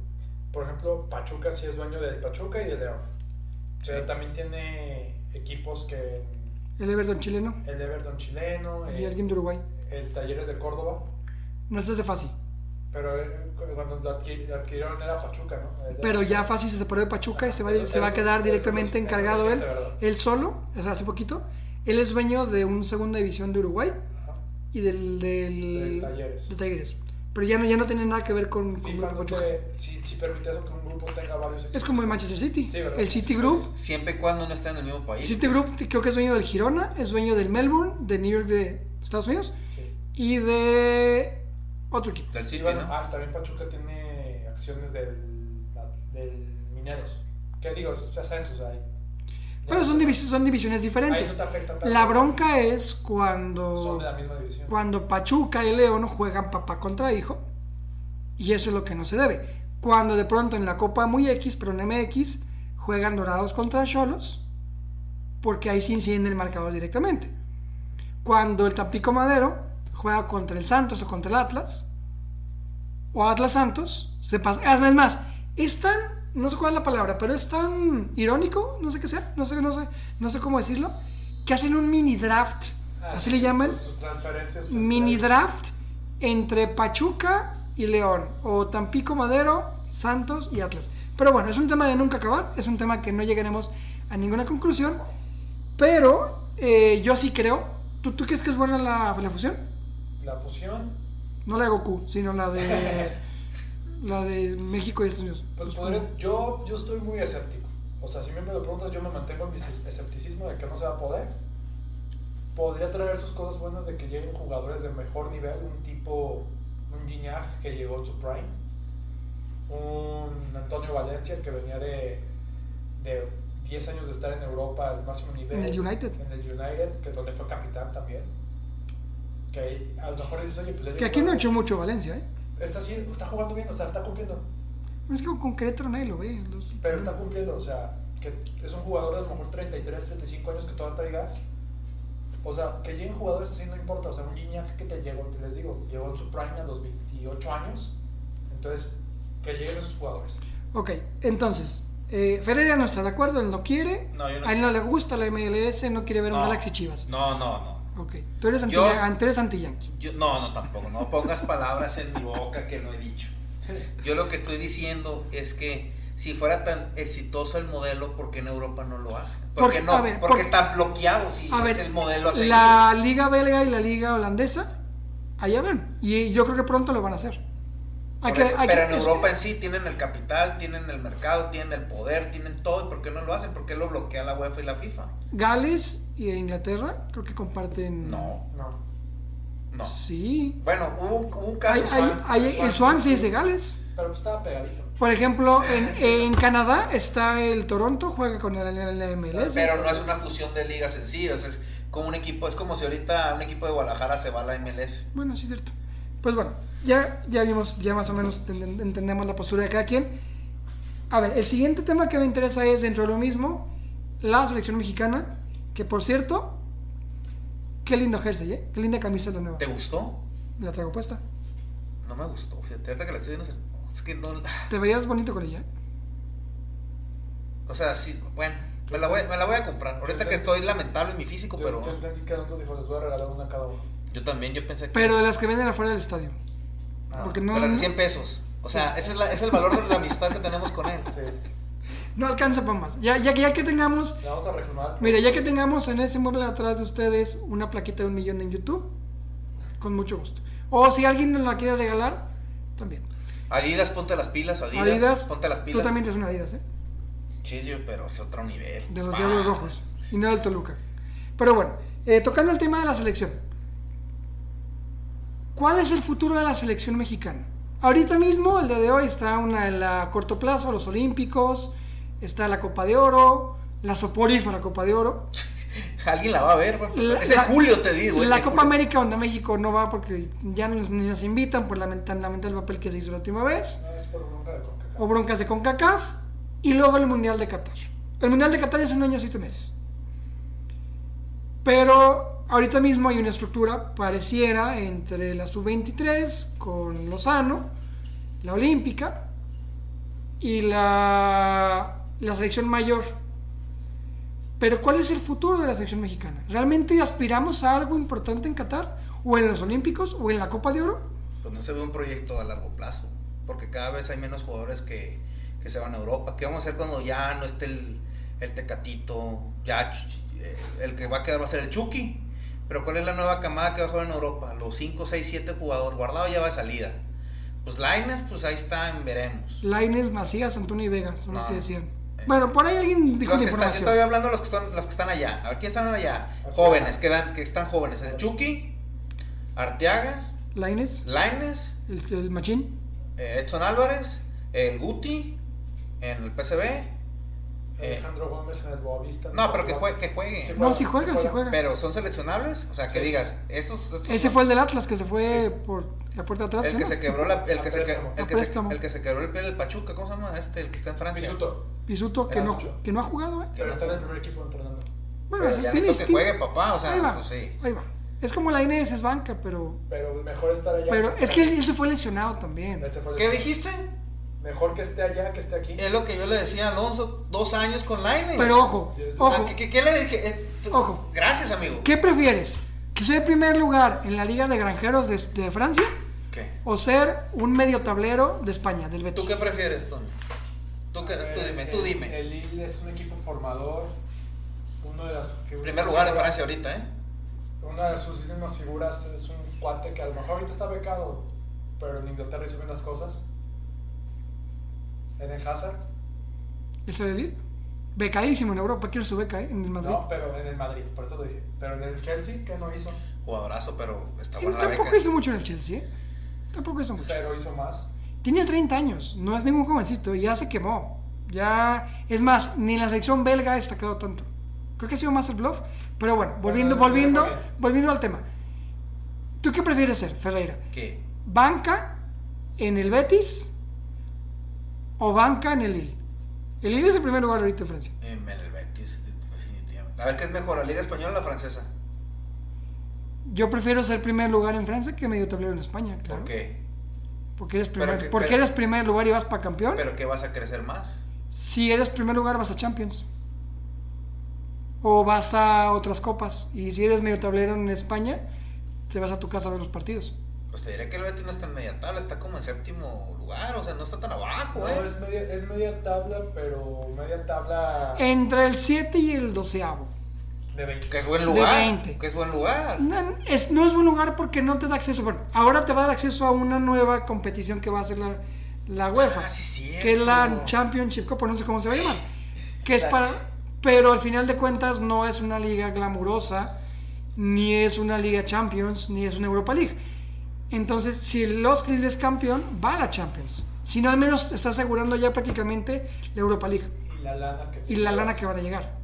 Por ejemplo, Pachuca sí es dueño del Pachuca y de León. Pero Sí. también tiene equipos que El Everton chileno el Everton chileno, y eh, alguien de Uruguay. el Talleres de Córdoba, No es de Fasi. Pero eh, cuando lo adquir- lo adquirieron era Pachuca, ¿no? Era- Pero ya Fasi se separó de Pachuca y se va, Eso- se va a quedar directamente eso encargado él, él solo, o sea, hace poquito. Él es dueño de una segunda división de Uruguay Ajá. y del, del, Del Talleres. de Talleres. Pero ya no, ya no tiene nada que ver con, con FIFA Pachuca. te- sí, sí permite eso que un grupo tenga varios equipos. Es como el Manchester City. Sí, ¿verdad? el City Group. Siempre y cuando no esté en el mismo El país. City Group creo que es dueño del Girona, es dueño del Melbourne, de New York de Estados Unidos Sí. y de otro equipo. Del Y City, bueno, ¿no? ah, también Pachuca tiene acciones del, del Mineros. Que digo, es ascenso, o sea, hay- Pero son, divis- son divisiones Ahí diferentes. no te afecta tanto. La bronca es Son cuando, de la misma división. cuando Pachuca y León juegan papá contra hijo. Y eso es lo que no se debe. Cuando de pronto en la Copa muy X, pero en MX, juegan Dorados contra Cholos, porque ahí sí inciden el marcador directamente. Cuando el Tampico Madero juega contra el Santos o contra el Atlas, o Atlas Santos, se pasa. Es más, es tan, no sé cuál es la palabra, pero es tan irónico, no sé qué sea, no sé, no sé, no sé cómo decirlo, que hacen un mini draft, Ah, así sí, le llaman, Sus, sus transferencias. mini draft entre Pachuca y León, o Tampico Madero, Santos y Atlas. Pero bueno, es un tema de nunca acabar, es un tema que no llegaremos a ninguna conclusión, pero eh, yo sí creo, ¿tú, ¿tú crees que es buena la, la fusión? La fusión, No la de Goku, sino la de la de México y Estados Unidos. pues Pues, yo, yo estoy muy escéptico. O sea, si me lo preguntas, yo me mantengo en mi es- escepticismo de que no se va a poder. Podría traer sus cosas buenas de que lleguen jugadores de mejor nivel, un tipo, un Gignac que llegó a su prime, un Antonio Valencia que venía de, de 10 años de estar en Europa al máximo nivel. En el United. En el United, que donde fue capitán también. Que a lo mejor dices, oye, pues que aquí no ha hecho mucho Valencia, ¿eh? Está, así- está jugando bien, o sea, está cumpliendo. Es que con Querétaro nadie lo ve. los- Pero está cumpliendo, o sea, que es un jugador de a lo mejor 33, 35 años que todavía traigas. O sea, que lleguen jugadores así no importa. O sea, un Gignac que te llegó, te les digo, llegó en su prime a los 28 años. Entonces, que lleguen esos jugadores. Ok, entonces, eh, Ferreira no está de acuerdo, él no quiere, No, yo no a él no le gusta la MLS, no quiere ver un No. Galaxy Chivas. No, no, no. Ok, tú eres Yo- anti, tú eres anti-yankee. Yo, no, no, tampoco. No pongas palabras en mi boca que no he dicho. Yo lo que estoy diciendo es que si fuera tan exitoso el modelo, ¿por qué en Europa no lo hace? ¿Por qué no? ver, porque por- está bloqueado si es ver, el modelo a seguir. la liga belga y la liga holandesa, allá ven, y yo creo que pronto lo van a hacer. Eso, pero en es- Europa en sí tienen el capital, tienen el mercado, tienen el poder, tienen todo. ¿Y por qué no lo hacen? ¿Por qué lo bloquea la UEFA y la FIFA? Gales y Inglaterra creo que comparten... No, No. no. Sí. Bueno, hubo, un- hubo un Hay- caso. hay- Swan- hay- Swan- el Swansea es de Gales. Pero pues estaba pegadito. Por ejemplo, en, en Canadá está el Toronto, juega con el, el MLS. Pero no es una fusión de ligas en sí, o sea, es como un equipo, es como si ahorita un equipo de Guadalajara se va a la MLS. Bueno, sí es cierto. Pues bueno, ya, ya vimos, ya más o menos enten- entendemos la postura de cada quien. A ver, el siguiente tema que me interesa es dentro de lo mismo, la selección mexicana, que por cierto, qué lindo jersey, ¿eh? Qué linda camisa la nueva. ¿Te gustó? La traigo puesta. No me gustó, fíjate, ahorita que la estoy viendo, es que no, Te verías bonito con ella. ¿eh? o sea, sí, bueno, me la voy, me la voy a comprar. Ahorita que estoy lamentable en mi físico, Yo, pero yo entendí que Alonso dijo, les voy a regalar una a cada uno. yo también, yo pensé que... Pero de las que venden afuera del estadio. Ah, porque no- de las de 100 pesos. O sea, ese es, la- ese es el valor de la amistad que tenemos con él. Sí. No alcanza para más. Ya, ya, que- ya que tengamos, Le vamos a reclamar. mira, ya que tengamos en ese mueble atrás de ustedes una plaquita de un millón en YouTube, con mucho gusto. O si alguien nos la quiere regalar, también. Adidas, ponte las pilas, Adidas, Adidas, ponte las tú pilas. también tienes una Adidas, ¿eh? Chillo, pero es otro nivel. De los Diablos Rojos, y no del Toluca. Pero bueno, eh, tocando el tema de la selección. ¿Cuál es el futuro de la selección mexicana? Ahorita mismo, el día de hoy, está una en la corto plazo, los Olímpicos, está la Copa de Oro, la soporífera Copa de Oro. Alguien la va a ver, pues, La- es en julio, te digo. La Copa julio. América, donde México no va porque ya no nos, ni nos invitan por la tan lamentable papel que se hizo la última vez, No, es por bronca de CONCACAF. o broncas de CONCACAF, y luego el Mundial de Qatar. El Mundial de Qatar es un año y siete meses. Pero ahorita mismo hay una estructura pareciera entre la sub-23 con Lozano, la olímpica y la, la selección mayor. Pero ¿cuál es el futuro de la selección mexicana? ¿Realmente aspiramos a algo importante en Qatar? o en los Olímpicos o en la Copa de Oro. Pues no se ve un proyecto a largo plazo, porque cada vez hay menos jugadores que, que se van a Europa. ¿Qué vamos a hacer cuando ya no esté el, el Tecatito? Ya eh, el que va a quedar va a ser el Chucky. Pero ¿cuál es la nueva camada que va a jugar en Europa? Los 5, 6, 7 jugadores. Guardado ya va de salida. Pues Laines, pues ahí está, en veremos. Laines, Macías, Antonio y Vega son los No. que decían. Eh. Bueno, por ahí alguien dijo Los la que están, yo información. estoy hablando de los que están, los que están allá. A ver, ¿quién están allá? Jóvenes, que, dan, que están jóvenes. El Chucky, Arteaga, Laines, Laines, el, el Machín. eh, Edson Álvarez, el Guti en el PCB. Eh, Alejandro Gómez en el Boavista. no, pero que, juegue, que juegue. Sí, No, si juega, si juega. Pero son seleccionables, o sea, que Sí. digas, estos, estos Ese son- fue el del Atlas que se fue por la puerta de atrás. el ¿no? que se quebró la, el que se, que- préstamo. el A que se, préstamo. el que se quebró el pie del Pachuca, ¿cómo se llama? Este, el que está en Francia. Pisuto, Pisuto, que no, que no ha jugado, ¿eh? pero está en el primer equipo entrenando. Bueno, Pero ese ya que juegue papá, o sea, ahí va, pues sí. ahí va. Es como la Inés, es banca, pero... Pero mejor estar allá. Pero es que él, se fue lesionado también. ¿Qué dijiste? Mejor que esté allá que esté aquí. Es lo que yo le decía a Alonso, dos años con Lainez. Pero ojo, ojo, ¿Qué, qué- qué le dije? Eh, tú- Ojo. Gracias, amigo. ¿qué prefieres? ¿Que sea el primer lugar en la Liga de Granjeros de, de Francia ¿Qué? o ser un medio tablero de España, del Betis? ¿Tú qué prefieres, Tony? Tú, qué- tú Eh, dime, tú el- dime. El Lille es un equipo formador. Uno de las figuras. Primer lugar en Francia ahorita, ¿eh? Una de sus últimas figuras es un cuate que a lo mejor ahorita está becado, pero en Inglaterra hizo bien las cosas. Eden Hazard. ¿El Sevilla? Becadísimo en Europa, quiero su beca, ¿eh? En el Madrid. No, pero en el Madrid, por eso lo dije. Pero en el Chelsea, ¿qué no hizo? Jugadorazo, pero está buena la tampoco beca. hizo mucho en el Chelsea, ¿eh? Tampoco hizo mucho. Pero hizo más. Tenía 30 años, no es ningún jovencito, y ya se quemó. Ya, es más, ni en la selección belga ha destacado tanto. Creo que ha sido más el bluff. Pero bueno, volviendo, Bueno, volviendo, volviendo al tema. ¿Tú qué prefieres ser, Ferreira? ¿Qué? ¿Banca en el Betis o banca en el Lille? El Lille es el primer lugar ahorita en Francia. En el Betis, definitivamente. A ver, ¿qué es mejor, la Liga Española o la Francesa? Yo prefiero ser primer lugar en Francia que medio tablero en España, claro. ¿Por qué? Porque eres primer, que- porque pero- eres primer lugar y vas para campeón. ¿Pero qué vas a crecer más? Si eres primer lugar vas a Champions. O vas a otras copas. Y si eres medio tablero en España, te vas a tu casa a ver los partidos. Pues te diré que el Betis no está en media tabla, está como en séptimo lugar, o sea, no está tan abajo, No, ¿eh? es media, es media tabla, pero media tabla Entre el 7 y el 12 de 20. Que es buen De lugar. 20. Que es buen lugar. no es, no es buen lugar porque no te da acceso. Bueno, ahora te va a dar acceso a una nueva competición que va a hacer la, la UEFA. Ah, sí, que es la Championship Cup, o no sé cómo se va a llamar. Que es para. Pero al final de cuentas no es una liga glamurosa, ni es una liga Champions, ni es una Europa League. Entonces, si el Los Lille es campeón, va a la Champions. Si no, al menos está asegurando ya prácticamente la Europa League Y la lana que y la lana que van a llegar.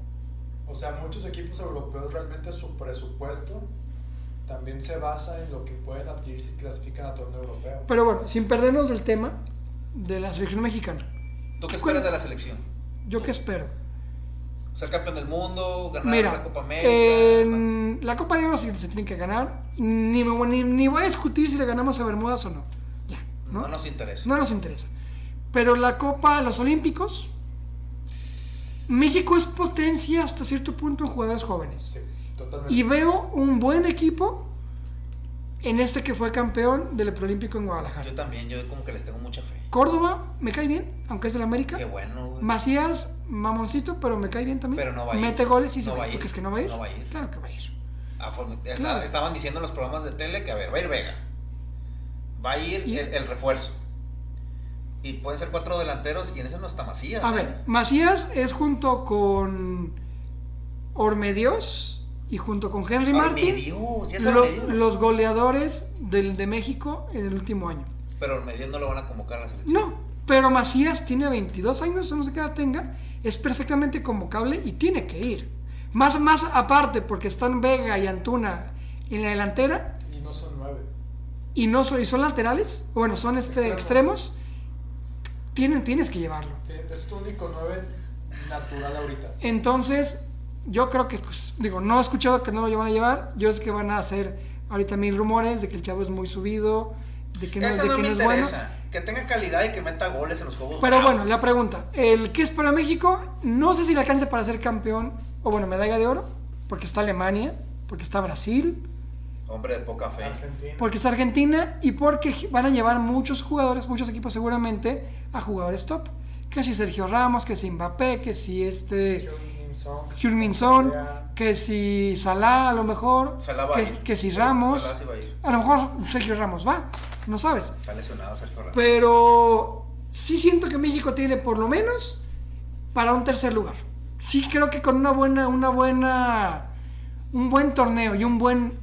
O sea, muchos equipos europeos realmente su presupuesto también se basa en lo que pueden adquirir si clasifican a torneo europeo. Pero bueno, sin perdernos del tema de la selección mexicana, ¿Tú qué esperas de la selección? ¿yo qué espero? Ser campeón del mundo, ganar Mira, la Copa América. en la Copa de Oro sí se tiene que ganar. Ni, me- ni, ni voy a discutir si le ganamos a Bermudas o no. Ya, ¿no? ¿no? nos interesa. No nos interesa. Pero la Copa, los Olímpicos, México es potencia hasta cierto punto en jugadores jóvenes. Sí, totalmente. Y veo un buen equipo en este que fue campeón del Preolímpico en Guadalajara. Yo también, yo como que les tengo mucha fe. Córdoba me cae bien, aunque es del América. Qué bueno, güey. Macías, mamoncito, pero me cae bien también. Pero no va a ir. Mete goles y se No va. va a ir. ¿Tú crees que no va a ir? No va a ir. Claro que va a ir. Claro. Estaban diciendo en los programas de tele que, a ver, va a ir Vega. Va a ir Y- el, el refuerzo. Y pueden ser cuatro delanteros y en ese no está Macías. A ¿eh? ver, Macías es junto con Ormedios y junto con Henry Ormedios, lo- Ormedios. los goleadores del, de México en el último año. Pero Ormedios no lo van a convocar a la selección. No, pero Macías tiene 22 años, no sé qué edad tenga, es perfectamente convocable y tiene que ir. Más, más aparte, porque están Vega y Antuna en la delantera Y no son nueve. y no son, y son laterales, bueno, son este, Extremo. extremos, tienen, tienes que llevarlo. Es tu único nueve natural ahorita. Entonces, yo creo que, pues, digo, no he escuchado que no lo van a llevar. Yo sé que van a hacer ahorita mil rumores de que el chavo es muy subido, de que no, Eso de no que me no es bueno. Que tenga calidad y que meta goles en los juegos. Pero bravos. bueno, la pregunta, el que es para México, no sé si le alcance para ser campeón o bueno, medalla de oro, porque está Alemania, porque está Brasil, Hombre de poca fe. Argentina. Porque es Argentina y porque van a llevar muchos jugadores, muchos equipos seguramente, a jugadores top. Que si Sergio Ramos, que si Mbappé, que si este Heung-min Son. Que si Salah a lo mejor, Salah va a que, ir. que si Ramos, Salah sí va a ir. a lo mejor Sergio Ramos va, no sabes. Está lesionado Sergio Ramos. Pero sí siento que México tiene por lo menos para un tercer lugar. Sí creo que con una buena, una buena, un buen torneo y un buen,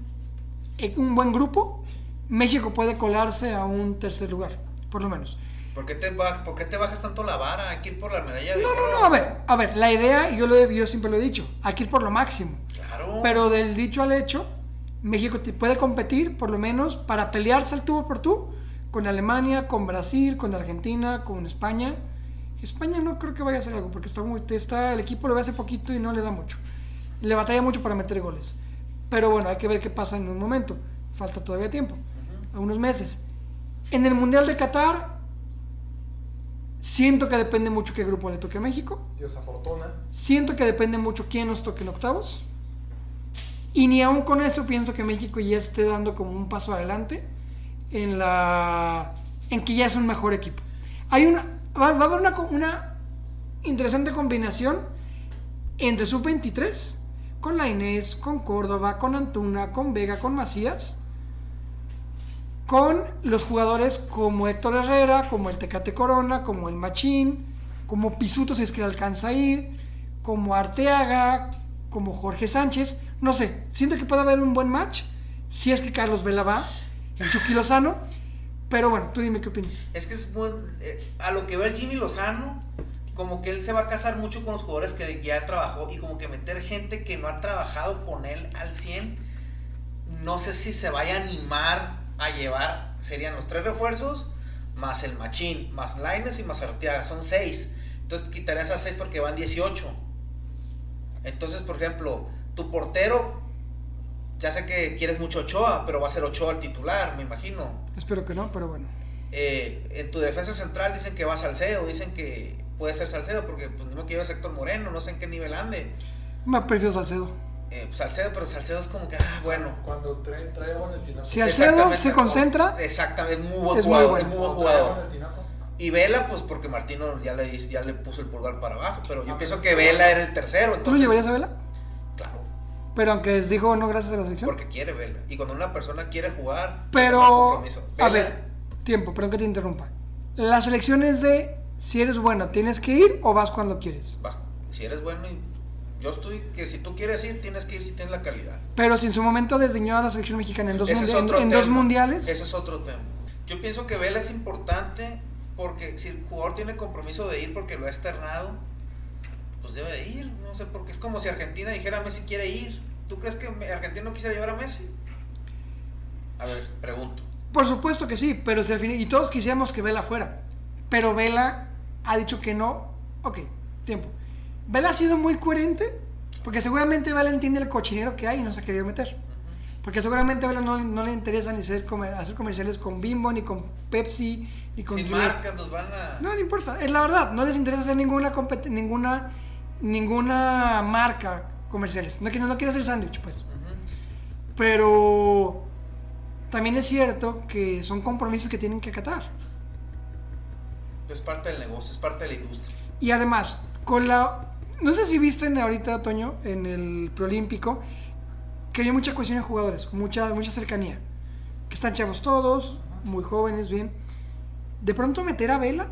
eh, un buen grupo, México puede colarse a un tercer lugar, por lo menos. ¿Por qué, te baj- ¿Por qué te bajas tanto la vara? Hay que ir por la medalla de No, oro. no, no, a ver, a ver, la idea, yo, lo he- yo siempre lo he dicho, aquí ir por lo máximo. Claro. Pero del dicho al hecho, México te- puede competir, por lo menos, para pelearse al tú por tú, con Alemania, con Brasil, con Argentina, con España. España no creo que vaya a hacer algo, porque está muy, está, el equipo lo ve hace poquito y no le da mucho. Le batalla mucho para meter goles. Pero bueno, hay que ver qué pasa en un momento. Falta todavía tiempo, a unos meses. En el Mundial de Qatar, siento que depende mucho qué grupo le toque a México. Dios afortuna. Siento que depende mucho quién nos toque en octavos. Y ni aún con eso pienso que México ya esté dando como un paso adelante en la en que ya es un mejor equipo. Hay una va, a haber una interesante combinación entre sub-23 con la Inés, con Córdoba, con Antuna, con Vega, con Macías, con los jugadores como Héctor Herrera, como el Tecate Corona, como el Machín, como Pisuto si es que le alcanza a ir, como Arteaga, como Jorge Sánchez. No sé, siento que puede haber un buen match si es que Carlos Vela va, el Chucky Lozano. Pero bueno, tú dime qué opinas. Es que es buen, eh, a lo que ve el Jimmy Lozano, como que él se va a casar mucho con los jugadores que ya trabajó y como que meter gente que no ha trabajado con él al 100, no sé si se vaya a animar a llevar, serían los tres refuerzos, más el Machín, más Laines y más Arteaga, son seis. Entonces quitarías a seis porque van 18. Entonces, por ejemplo, tu portero, ya sé que quieres mucho Ochoa, pero va a ser Ochoa el titular, me imagino. Espero que no, pero bueno. Eh, en tu defensa central dicen que va Salcedo, dicen que puede ser Salcedo, porque pues no que llevas a Héctor Moreno, no sé en qué nivel ande. Me prefiero Salcedo. Eh, pues, Salcedo, pero Salcedo es como que, ah, bueno. Cuando trae, trae tinaco. Si Salcedo se concentra, Exactamente, es muy buen es muy jugador, bueno. es muy buen jugador. Y Vela, pues porque Martino ya le, ya le puso el pulgar para abajo, pero yo Ah, pienso que Vela era el tercero, ¿tú lo entonces... llevarías a Vela? Pero aunque dijo no gracias a la selección. porque quiere Vela. Y cuando una persona quiere jugar, Pero, a ver, tiempo, perdón que te interrumpa. La selección es de si eres bueno, tienes que ir o vas cuando quieres. vas- si eres bueno, y yo estoy, que si tú quieres ir, tienes que ir si tienes la calidad. Pero si en su momento desdeñó a la selección mexicana en dos, mundi- en- en dos mundiales, Ese es otro tema. Yo pienso que Vela es importante porque si el jugador tiene compromiso de ir porque lo ha externado, pues debe de ir. No sé, porque es como si Argentina dijera Messi quiere ir. ¿Tú crees que Argentina no quisiera llevar a Messi? A ver, pregunto. por supuesto que sí, pero si al final, y todos quisiéramos que Vela fuera. Pero Vela ha dicho que no. Ok, tiempo. Vela ha sido muy coherente porque seguramente Vela entiende el cochinero que hay y no se ha querido meter. Porque seguramente a Vela no, no le interesa ni ser comer- hacer comerciales con Bimbo, ni con Pepsi, ni con Sin marcas nos van a... No le importa, es la verdad, no les interesa hacer ninguna ninguna ninguna marca comerciales. No quiere no quiere hacer sándwich, pues. Pero también es cierto que son compromisos que tienen que acatar. Es parte del negocio, es parte de la industria. Y además, con la no sé si viste en ahorita Toño en el preolímpico que hay mucha cuestión de jugadores, mucha mucha cercanía. Que están chavos todos, muy jóvenes, bien. De pronto meter a Vela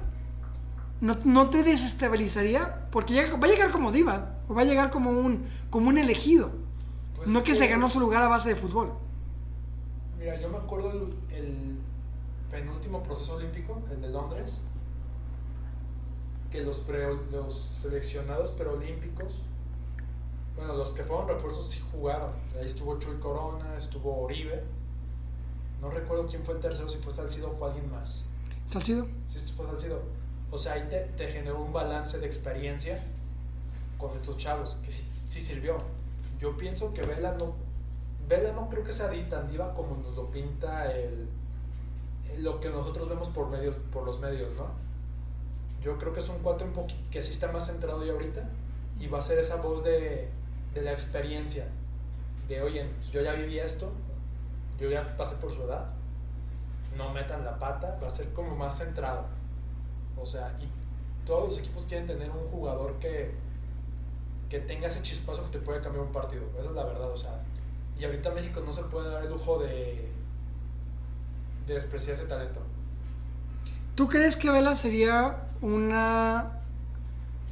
no, no te desestabilizaría porque llega- va a llegar como diva o va a llegar como un como un elegido. Pues no que se ganó su lugar a base de fútbol. Mira, yo me acuerdo el, el penúltimo proceso olímpico, el de Londres, que los, pre- los seleccionados preolímpicos, bueno, los que fueron refuerzos sí jugaron. Ahí estuvo Chuy Corona, estuvo Oribe. No recuerdo quién fue el tercero, si fue Salcido o fue alguien más. Salcido. Si fue Salcido. O sea, ahí te, generó un balance de experiencia con estos chavos, que sí, sirvió. Yo pienso que Vela no, Vela no creo que sea tan diva como nos lo pinta el, el- lo que nosotros vemos por medios, por los medios, ¿no? Yo creo que es un cuate un poquito que sí está más centrado ya ahorita y va a ser esa voz de, de la experiencia, de oye, pues yo ya viví esto, yo ya pasé por su edad, no metan la pata, va a ser como más centrado. O sea, y todos los equipos quieren tener un jugador que, que tenga ese chispazo que te puede cambiar un partido. Esa es la verdad, o sea. Y ahorita México no se puede dar el lujo de, de despreciar ese talento. ¿Tú crees que Vela sería una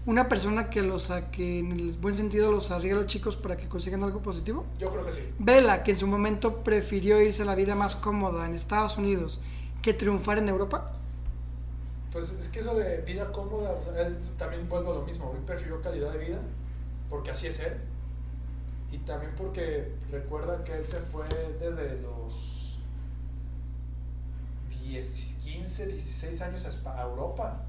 una persona que los que en el buen sentido los arriesga a los chicos para que consigan algo positivo? Yo creo que sí. Vela, que en su momento prefirió irse a la vida más cómoda en Estados Unidos que triunfar en Europa. Pues es que eso de vida cómoda, o sea, él también vuelve a lo mismo. Él prefirió calidad de vida, porque así es él. Y también porque recuerda que él se fue desde los 10, 15, 16 años a Europa.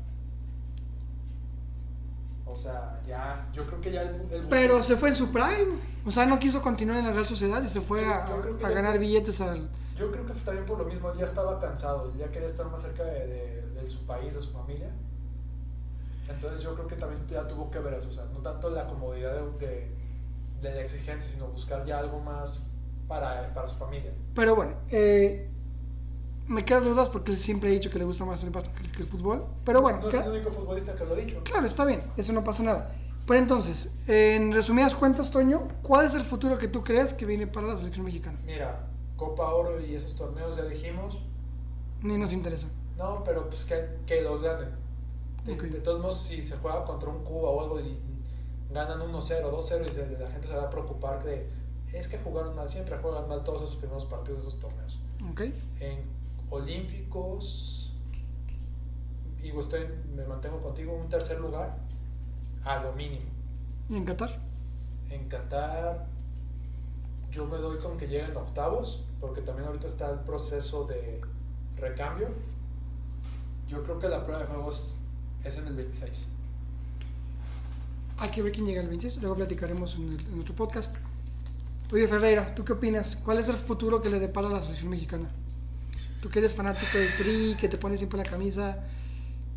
O sea, ya, yo creo que ya buscó- Pero se fue en su prime. O sea, no quiso continuar en la Real Sociedad y se fue Yo- a, yo ganar billetes al... Yo creo que también por lo mismo él ya estaba cansado, ya quería estar más cerca de, de- de su país, de su familia. Entonces yo creo que también ya tuvo que ver eso, o sea, no tanto la comodidad de, de- la exigencia, sino buscar ya algo más para, para su familia. Pero bueno, eh, me quedan dudas porque él siempre ha dicho que le gusta más el básquet que, el fútbol. Pero bueno, no es el único futbolista que lo ha dicho. claro, está bien, eso no pasa nada. Pero entonces, en resumidas cuentas, Toño, ¿cuál es el futuro que tú crees que viene para la selección mexicana? Mira, Copa Oro y esos torneos ya dijimos, Ni nos interesa. no, pero pues que, que los ganen. De, todos modos, si se juega contra un Cuba o algo y ganan 1-0, 2-0 y se- la gente se va a preocupar de, es que jugaron mal, siempre juegan mal todos esos primeros partidos de esos torneos. ¿Ok? En Olímpicos, digo, estoy, me mantengo contigo, un tercer lugar a lo mínimo. ¿Y en Qatar? En Qatar, yo me doy con que lleguen octavos, porque también ahorita está el proceso de recambio. Yo creo que la prueba de fuego es, es en el 26. Hay que ver quién llega el 26, luego platicaremos en, el- en otro podcast. Oye, Ferreira, ¿tú qué opinas? ¿Cuál es el futuro que le depara a la selección mexicana? Tú que eres fanático del Tri, que te pones siempre la camisa,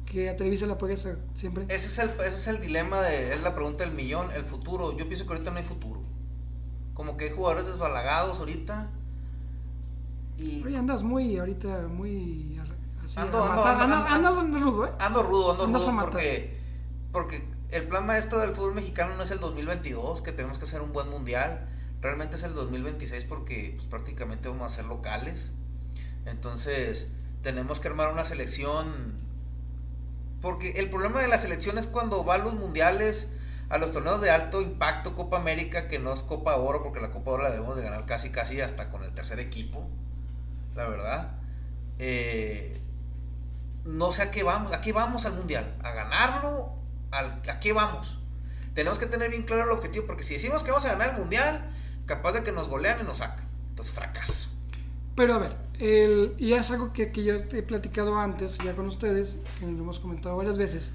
que a Televisa la apoyas a- siempre. Ese es el, ese es el dilema, de, es la pregunta del millón, el futuro. Yo pienso que ahorita no hay futuro. Como que hay jugadores desbalagados ahorita. Y Oye, andas muy, ahorita, muy... Así, Ando- ando- ando- Andas- ando- rudo, ¿eh? ando rudo, ando Andas rudo porque, porque el plan maestro del fútbol mexicano no es el 2022, que tenemos que hacer un buen mundial. Realmente es el 2026 porque pues, prácticamente vamos a ser locales. Entonces tenemos que armar una selección. Porque el problema de la selección es cuando va a los mundiales, a los torneos de alto impacto, Copa América, que no es Copa Oro, porque la Copa Oro la debemos de ganar casi casi hasta con el tercer equipo, la verdad. Eh, no sé a qué vamos, a qué vamos al mundial, a ganarlo, a qué vamos. Tenemos que tener bien claro el objetivo, porque si decimos que vamos a ganar el mundial, capaz de que nos golean y nos sacan. Entonces, fracaso. Pero a ver, el, y es algo que, que yo he platicado antes, ya con ustedes, que lo hemos comentado varias veces.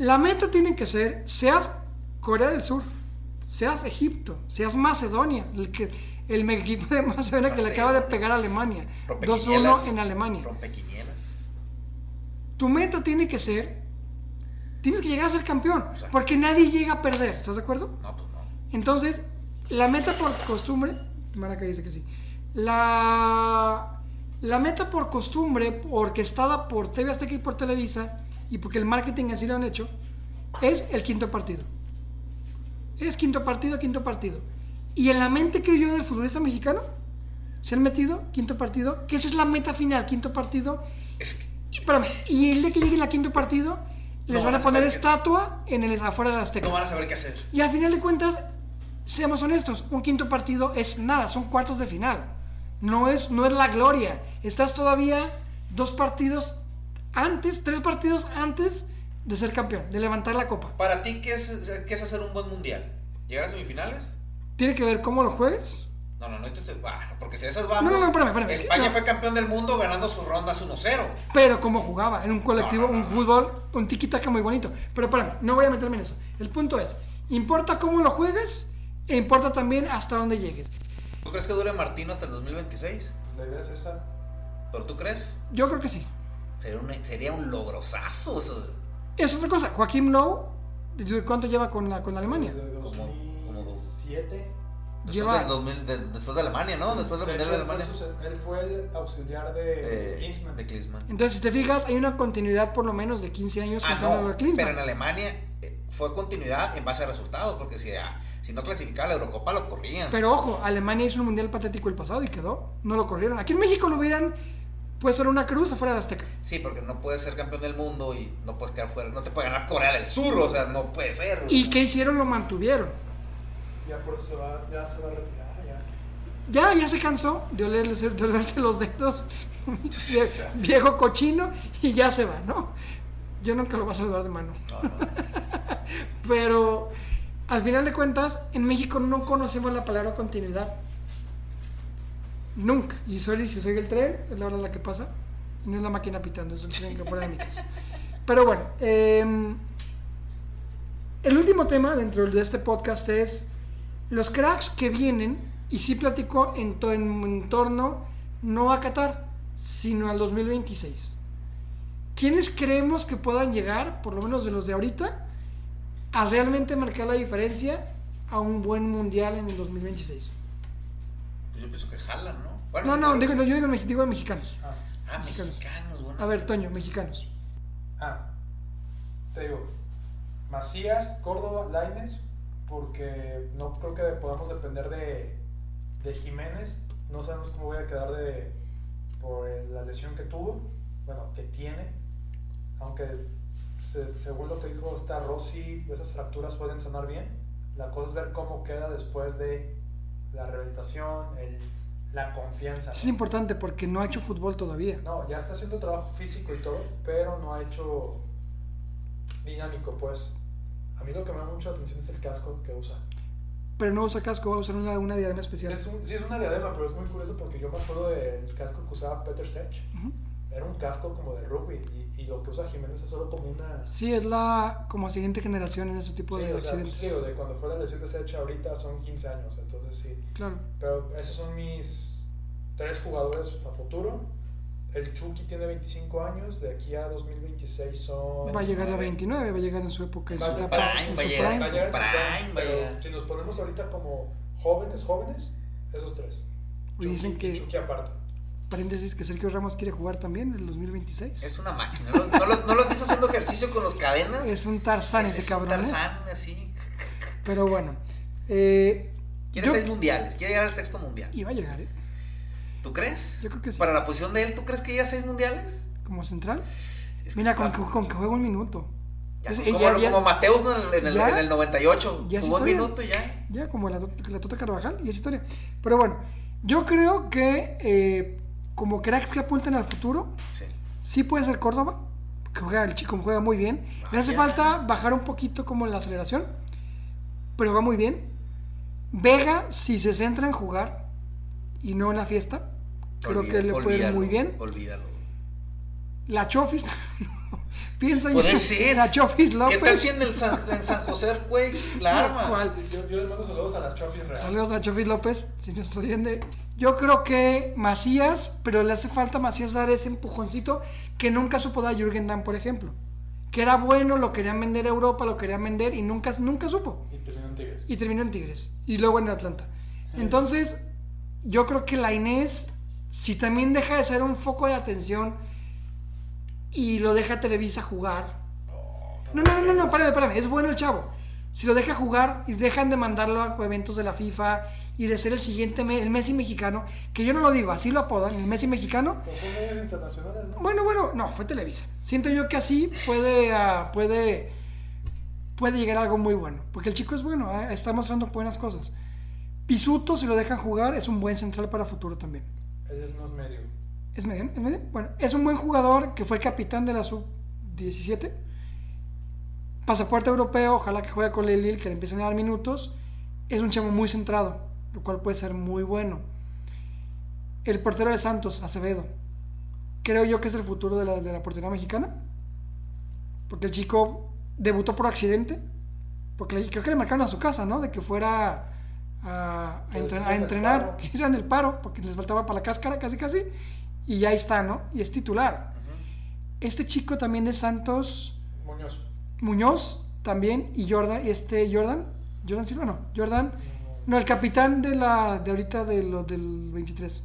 La meta tiene que ser, seas Corea del Sur, seas Egipto, seas Macedonia, el, que, el equipo de Macedonia que le acaba de pegar a Alemania, 2-1 Rompequinielas. en Alemania. Rompequinielas. Tu meta tiene que ser, tienes que llegar a ser campeón, porque nadie llega a perder, ¿estás de acuerdo? No, pues no. Entonces, la meta por costumbre, Maraca dice que sí. La, la meta por costumbre, orquestada por TV Azteca y por Televisa, y porque el marketing así lo han hecho, es el quinto partido. Es quinto partido, quinto partido. Y en la mente, creo yo, del futbolista mexicano, se han metido quinto partido, que esa es la meta final, quinto partido. Es que Y, espérame, y el día que llegue el quinto partido, les No van van a poner estatua en el afuera de la Azteca. no van a saber qué hacer. Y al final de cuentas, seamos honestos, un quinto partido es nada, son cuartos de final. No es, no es la gloria. Estás todavía dos partidos antes, tres partidos antes de ser campeón, de levantar la copa. Para ti, ¿qué es, qué es hacer un buen mundial? ¿Llegar a semifinales? Tiene que ver cómo lo juegues. No, no, no, entonces, ah, porque si esas vamos. No, no, no, espérame, espérame. España No. fue campeón del mundo ganando sus rondas 1-0. Pero cómo jugaba, en un colectivo, No, no, no, un no. fútbol, un tiki-taka muy bonito. Pero espérame, no voy a meterme en eso. El punto es, importa cómo lo juegues e importa también hasta dónde llegues. ¿Tú crees que dure Martino hasta el 2026? Pues la idea es esa. ¿Pero tú crees? Yo creo que sí. Sería un, sería un logrosazo eso. Es otra cosa. Joaquín Lowe, ¿cuánto lleva con, la, con Alemania? Como- como dos. 2007. Después, Lleva- del 2000 de- después de Alemania, ¿no? Después del De hecho, de fue Alemania. él fue el auxiliar de Klinsmann. de Klinsmann. Entonces, si te fijas, hay una continuidad por lo menos de 15 años Ah, no, a Klinsmann. pero en Alemania eh, fue continuidad en base a resultados, porque si, ah, si no clasificaba la Eurocopa lo corrían. Pero ojo, Alemania hizo un mundial patético el pasado y quedó. No lo corrieron. Aquí en México lo hubieran puesto en una cruz afuera de Azteca. Sí, porque no puedes ser campeón del mundo y no puedes quedar fuera, no te puede ganar Corea del Sur, o sea, no puede ser. ¿Y qué hicieron? Lo mantuvieron. Ya por eso se va, ya se va a retirar. Ya. Ya, ya se cansó de, olerse, de olerse los dedos. Sí, sí. Viejo cochino y ya se va, ¿no? Yo nunca lo voy a saludar de mano. No, no. Pero al final de cuentas, en México no conocemos la palabra continuidad. Nunca. Y sorry si soy el tren, es la hora la que pasa. No es la máquina pitando, es el tren que fuera de mi casa. Pero bueno, em, el último tema dentro de este podcast es los cracks que vienen, y sí platico en, en torno no a Qatar, sino al 2026. ¿Quiénes creemos que puedan llegar, por lo menos de los de ahorita, a realmente marcar la diferencia a un buen mundial en el 2026? Pues yo pienso que jalan, ¿no? Bueno, No, no, yo digo, mexi- digo mexicanos. Ah, Ah, mexicanos. mexicanos, bueno. A ver, Toño, mexicanos. ah, te digo, Macías, Córdoba, Laines, porque no creo que podamos depender de, de Jiménez. No sabemos cómo voy a quedar de por la lesión que tuvo, bueno, que tiene. Aunque se- según lo que dijo esta Rossi, esas fracturas pueden sanar bien. La cosa es ver cómo queda después de la rehabilitación, el- la confianza. Es importante porque no ha hecho fútbol todavía. No, ya está haciendo trabajo físico y todo, pero no ha hecho dinámico, pues. A mí lo que me llama mucho la atención es el casco que usa. Pero no usa casco, va a usar una, una diadema especial. Es un- sí, es una diadema, pero es muy curioso porque yo me acuerdo del casco que usaba Peter Sech. Ujú. Era un casco como de rugby y, y lo que usa Jiménez es solo como una... Sí, es la como siguiente generación en este tipo Sí, de o sea, pues, accidentes. digo, de cuando fue la lesión de Sech ahorita son 15 años, entonces sí. Claro. Pero esos son mis tres jugadores a futuro. El Chucky tiene 25 años, de aquí a 2026 son... Va a llegar a 29. 29, va a llegar en su época, en Va Prime, va a llegar en su prime, va a pero llegar. si nos ponemos ahorita como jóvenes, jóvenes, esos tres. Oye, dicen Chucky- que- Chucky aparte. Paréntesis, que Sergio Ramos quiere jugar también en el 2026. Es una máquina. ¿No, no lo, no lo has visto haciendo ejercicio con los cadenas? Es un Tarzán Es- ese es un cabrón, ¿eh? Tarzán, así. Pero bueno. Eh, Quiere yo- seis mundiales, quiere llegar al sexto mundial. Iba a llegar, ¿eh? ¿Tú crees? Yo creo que sí. Para la posición de él, ¿tú crees que llega a seis mundiales? Como central. Es que Mira, con, que- con que juega un minuto. ya, Es- como, ya- lo- ya- como Mateus ¿no? en, el, en el 98. ya es Jugó un minuto y ya. Ya, como la, la Tota Carvajal, y esa historia. Pero bueno, yo creo que eh, como cracks que apuntan al futuro, Sí. sí puede ser Córdoba, que juega, el chico juega muy bien. Le hace falta bajar un poquito como en la aceleración, pero va muy bien. Vega, si se centra en jugar y no en la fiesta, creo Olvida- que le puede ir muy bien. Olvídalo. La Chofis, pienso Puede ser. la Chofis López. ¿Qué tal si en, el San, en San José Quakes la arma? ¿Cuál? Yo, yo les mando saludos a las Chofis Real. Saludos a Chofis López, si nos estoy viendo. Yo creo que Macías, pero le hace falta a Macías dar ese empujoncito que nunca supo dar Jürgen Damm, por ejemplo. Que era bueno, lo querían vender a Europa, lo querían vender y nunca, nunca supo. Y terminó en Tigres. Y terminó en Tigres. Y luego en Atlanta. Entonces, yo creo que la Inés, si también deja de ser un foco de atención y lo deja Televisa jugar. No, no, no, no, no, espérame, espérame. Es bueno el chavo. Si lo deja jugar y dejan de mandarlo a eventos de la FIFA y de ser el siguiente, me- el Messi mexicano, que yo no lo digo, así lo apodan, el Messi mexicano. Medios internacionales, ¿no? Bueno, bueno, no, fue Televisa. Siento yo que así puede, ah, puede, puede llegar a algo muy bueno. Porque el chico es bueno, ah, está mostrando buenas cosas. Pisuto, si lo dejan jugar, es un buen central para futuro también. Él es más medio. ¿Es medio? ¿Es medio? Bueno, es un buen jugador que fue capitán de la sub-17. Pasaporte europeo, ojalá que juegue con el Lille, que le empiecen a dar minutos. Es un chavo muy centrado, lo cual puede ser muy bueno. El portero de Santos, Acevedo. Creo yo que es el futuro de la, de la portería mexicana. Porque el chico debutó por accidente. Porque le- creo que le marcaron a su casa, ¿no? De que fuera a, a Que entren- hicieran a el entrenar. paro. Que hicieran el paro, porque les faltaba para la cáscara, casi casi. Y ya está, ¿no? Y es titular. Este chico también de Santos, Muñoz. Muñoz, también, y Jordan, este Jordan, Jordan Silva, no, Jordan, No, el capitán de la de ahorita de los del 23.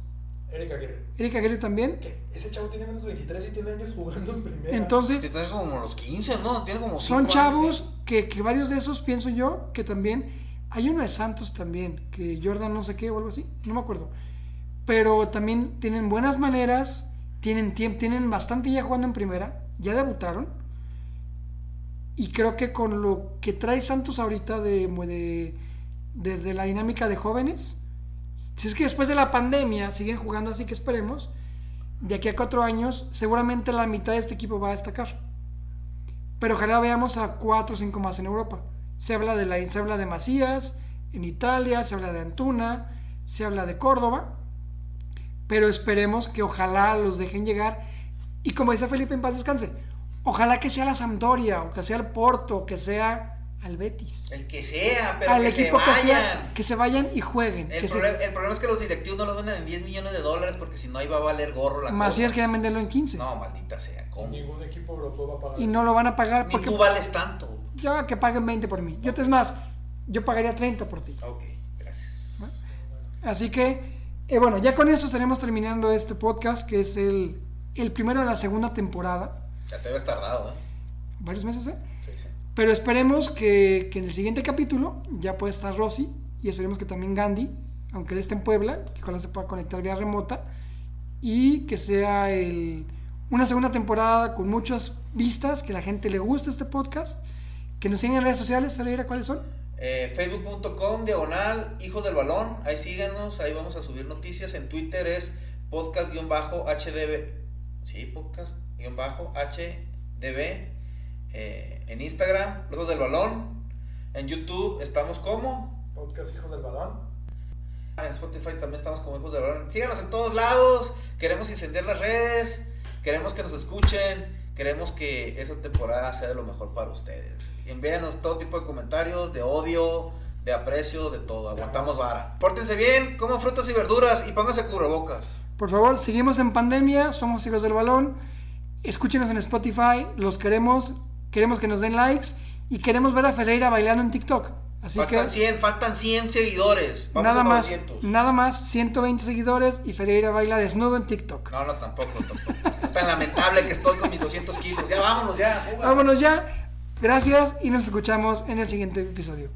Eric Aguirre. Eric Aguirre también. ¿Qué? Ese chavo tiene menos de 23 y tiene años jugando en primera. Entonces, Entonces como los 15, ¿no? Tiene como 5 son chavos que, que varios de esos pienso yo que también hay uno de Santos también que Jordan no sé qué o algo así no me acuerdo pero también tienen buenas maneras tienen tiempo tienen bastante ya jugando en primera ya debutaron y creo que con lo que trae Santos ahorita de, de, de- de la dinámica de jóvenes. Si es que después de la pandemia siguen jugando así que esperemos de aquí a cuatro años seguramente la mitad de este equipo va a destacar. Pero ojalá veamos a cuatro o cinco más en Europa. Se habla de la, se habla de Macías en Italia, se habla de Antuna, se habla de Córdoba, pero esperemos que ojalá los dejen llegar. Y como dice Felipe en paz descanse, ojalá que sea la Sampdoria o que sea el Porto, o que sea al Betis, El que sea, pero al que se equipo que vayan. sea, que se vayan y jueguen. El, que se- proble- el problema es que los directivos no lo venden en 10 millones de dólares porque si no ahí va a valer gorro la Macías cosa. querían venderlo en 15 No, maldita sea, ¿cómo? Ningún equipo europeo va a pagar. y eso. no lo van a pagar Ni porque tú vales tanto. yo que paguen 20 por mí. Yo te es más, yo pagaría 30 por ti. Ok, gracias. Así que, eh, bueno, ya con eso estaremos terminando este podcast, que es el, el primero de la segunda temporada. Ya te habías tardado, ¿eh? Varios meses, ¿eh? Sí, sí. Pero esperemos que, que en el siguiente capítulo ya pueda estar Rosy y esperemos que también Gandhi, aunque él esté en Puebla, que ojalá se pueda conectar vía remota y que sea el, una segunda temporada con muchas vistas, que la gente le guste este podcast, que nos sigan en redes sociales, Ferreira, ¿cuáles son? Eh, Facebook.com, diagonal, hijos del balón. Ahí síganos, ahí vamos a subir noticias. En Twitter es podcast-hdb. Sí, podcast-hdb. Eh, en Instagram, los hijos del balón. En YouTube estamos como. Podcast Hijos del Balón. En Spotify también estamos como hijos del balón. Síganos en todos lados. Queremos incendiar las redes. Queremos que nos escuchen. Queremos que esa temporada sea de lo mejor para ustedes. Envíanos todo tipo de comentarios, de odio, de aprecio, de todo. Aguantamos vara. Pórtense bien, coman frutas y verduras y pónganse cubrebocas. Por favor, seguimos en pandemia, somos hijos del balón. Escúchenos en Spotify, los queremos, queremos que nos den likes y queremos ver a Ferreira bailando en TikTok. Así faltan que 100, faltan 100 seguidores. Vamos nada a más, 900. nada más 120 seguidores y Ferreira baila desnudo en TikTok. No, no, tampoco, tampoco. Tan lamentable que estoy con mis 200 kilos. Ya vámonos, ya. Vámonos ya. Gracias y nos escuchamos en el siguiente episodio.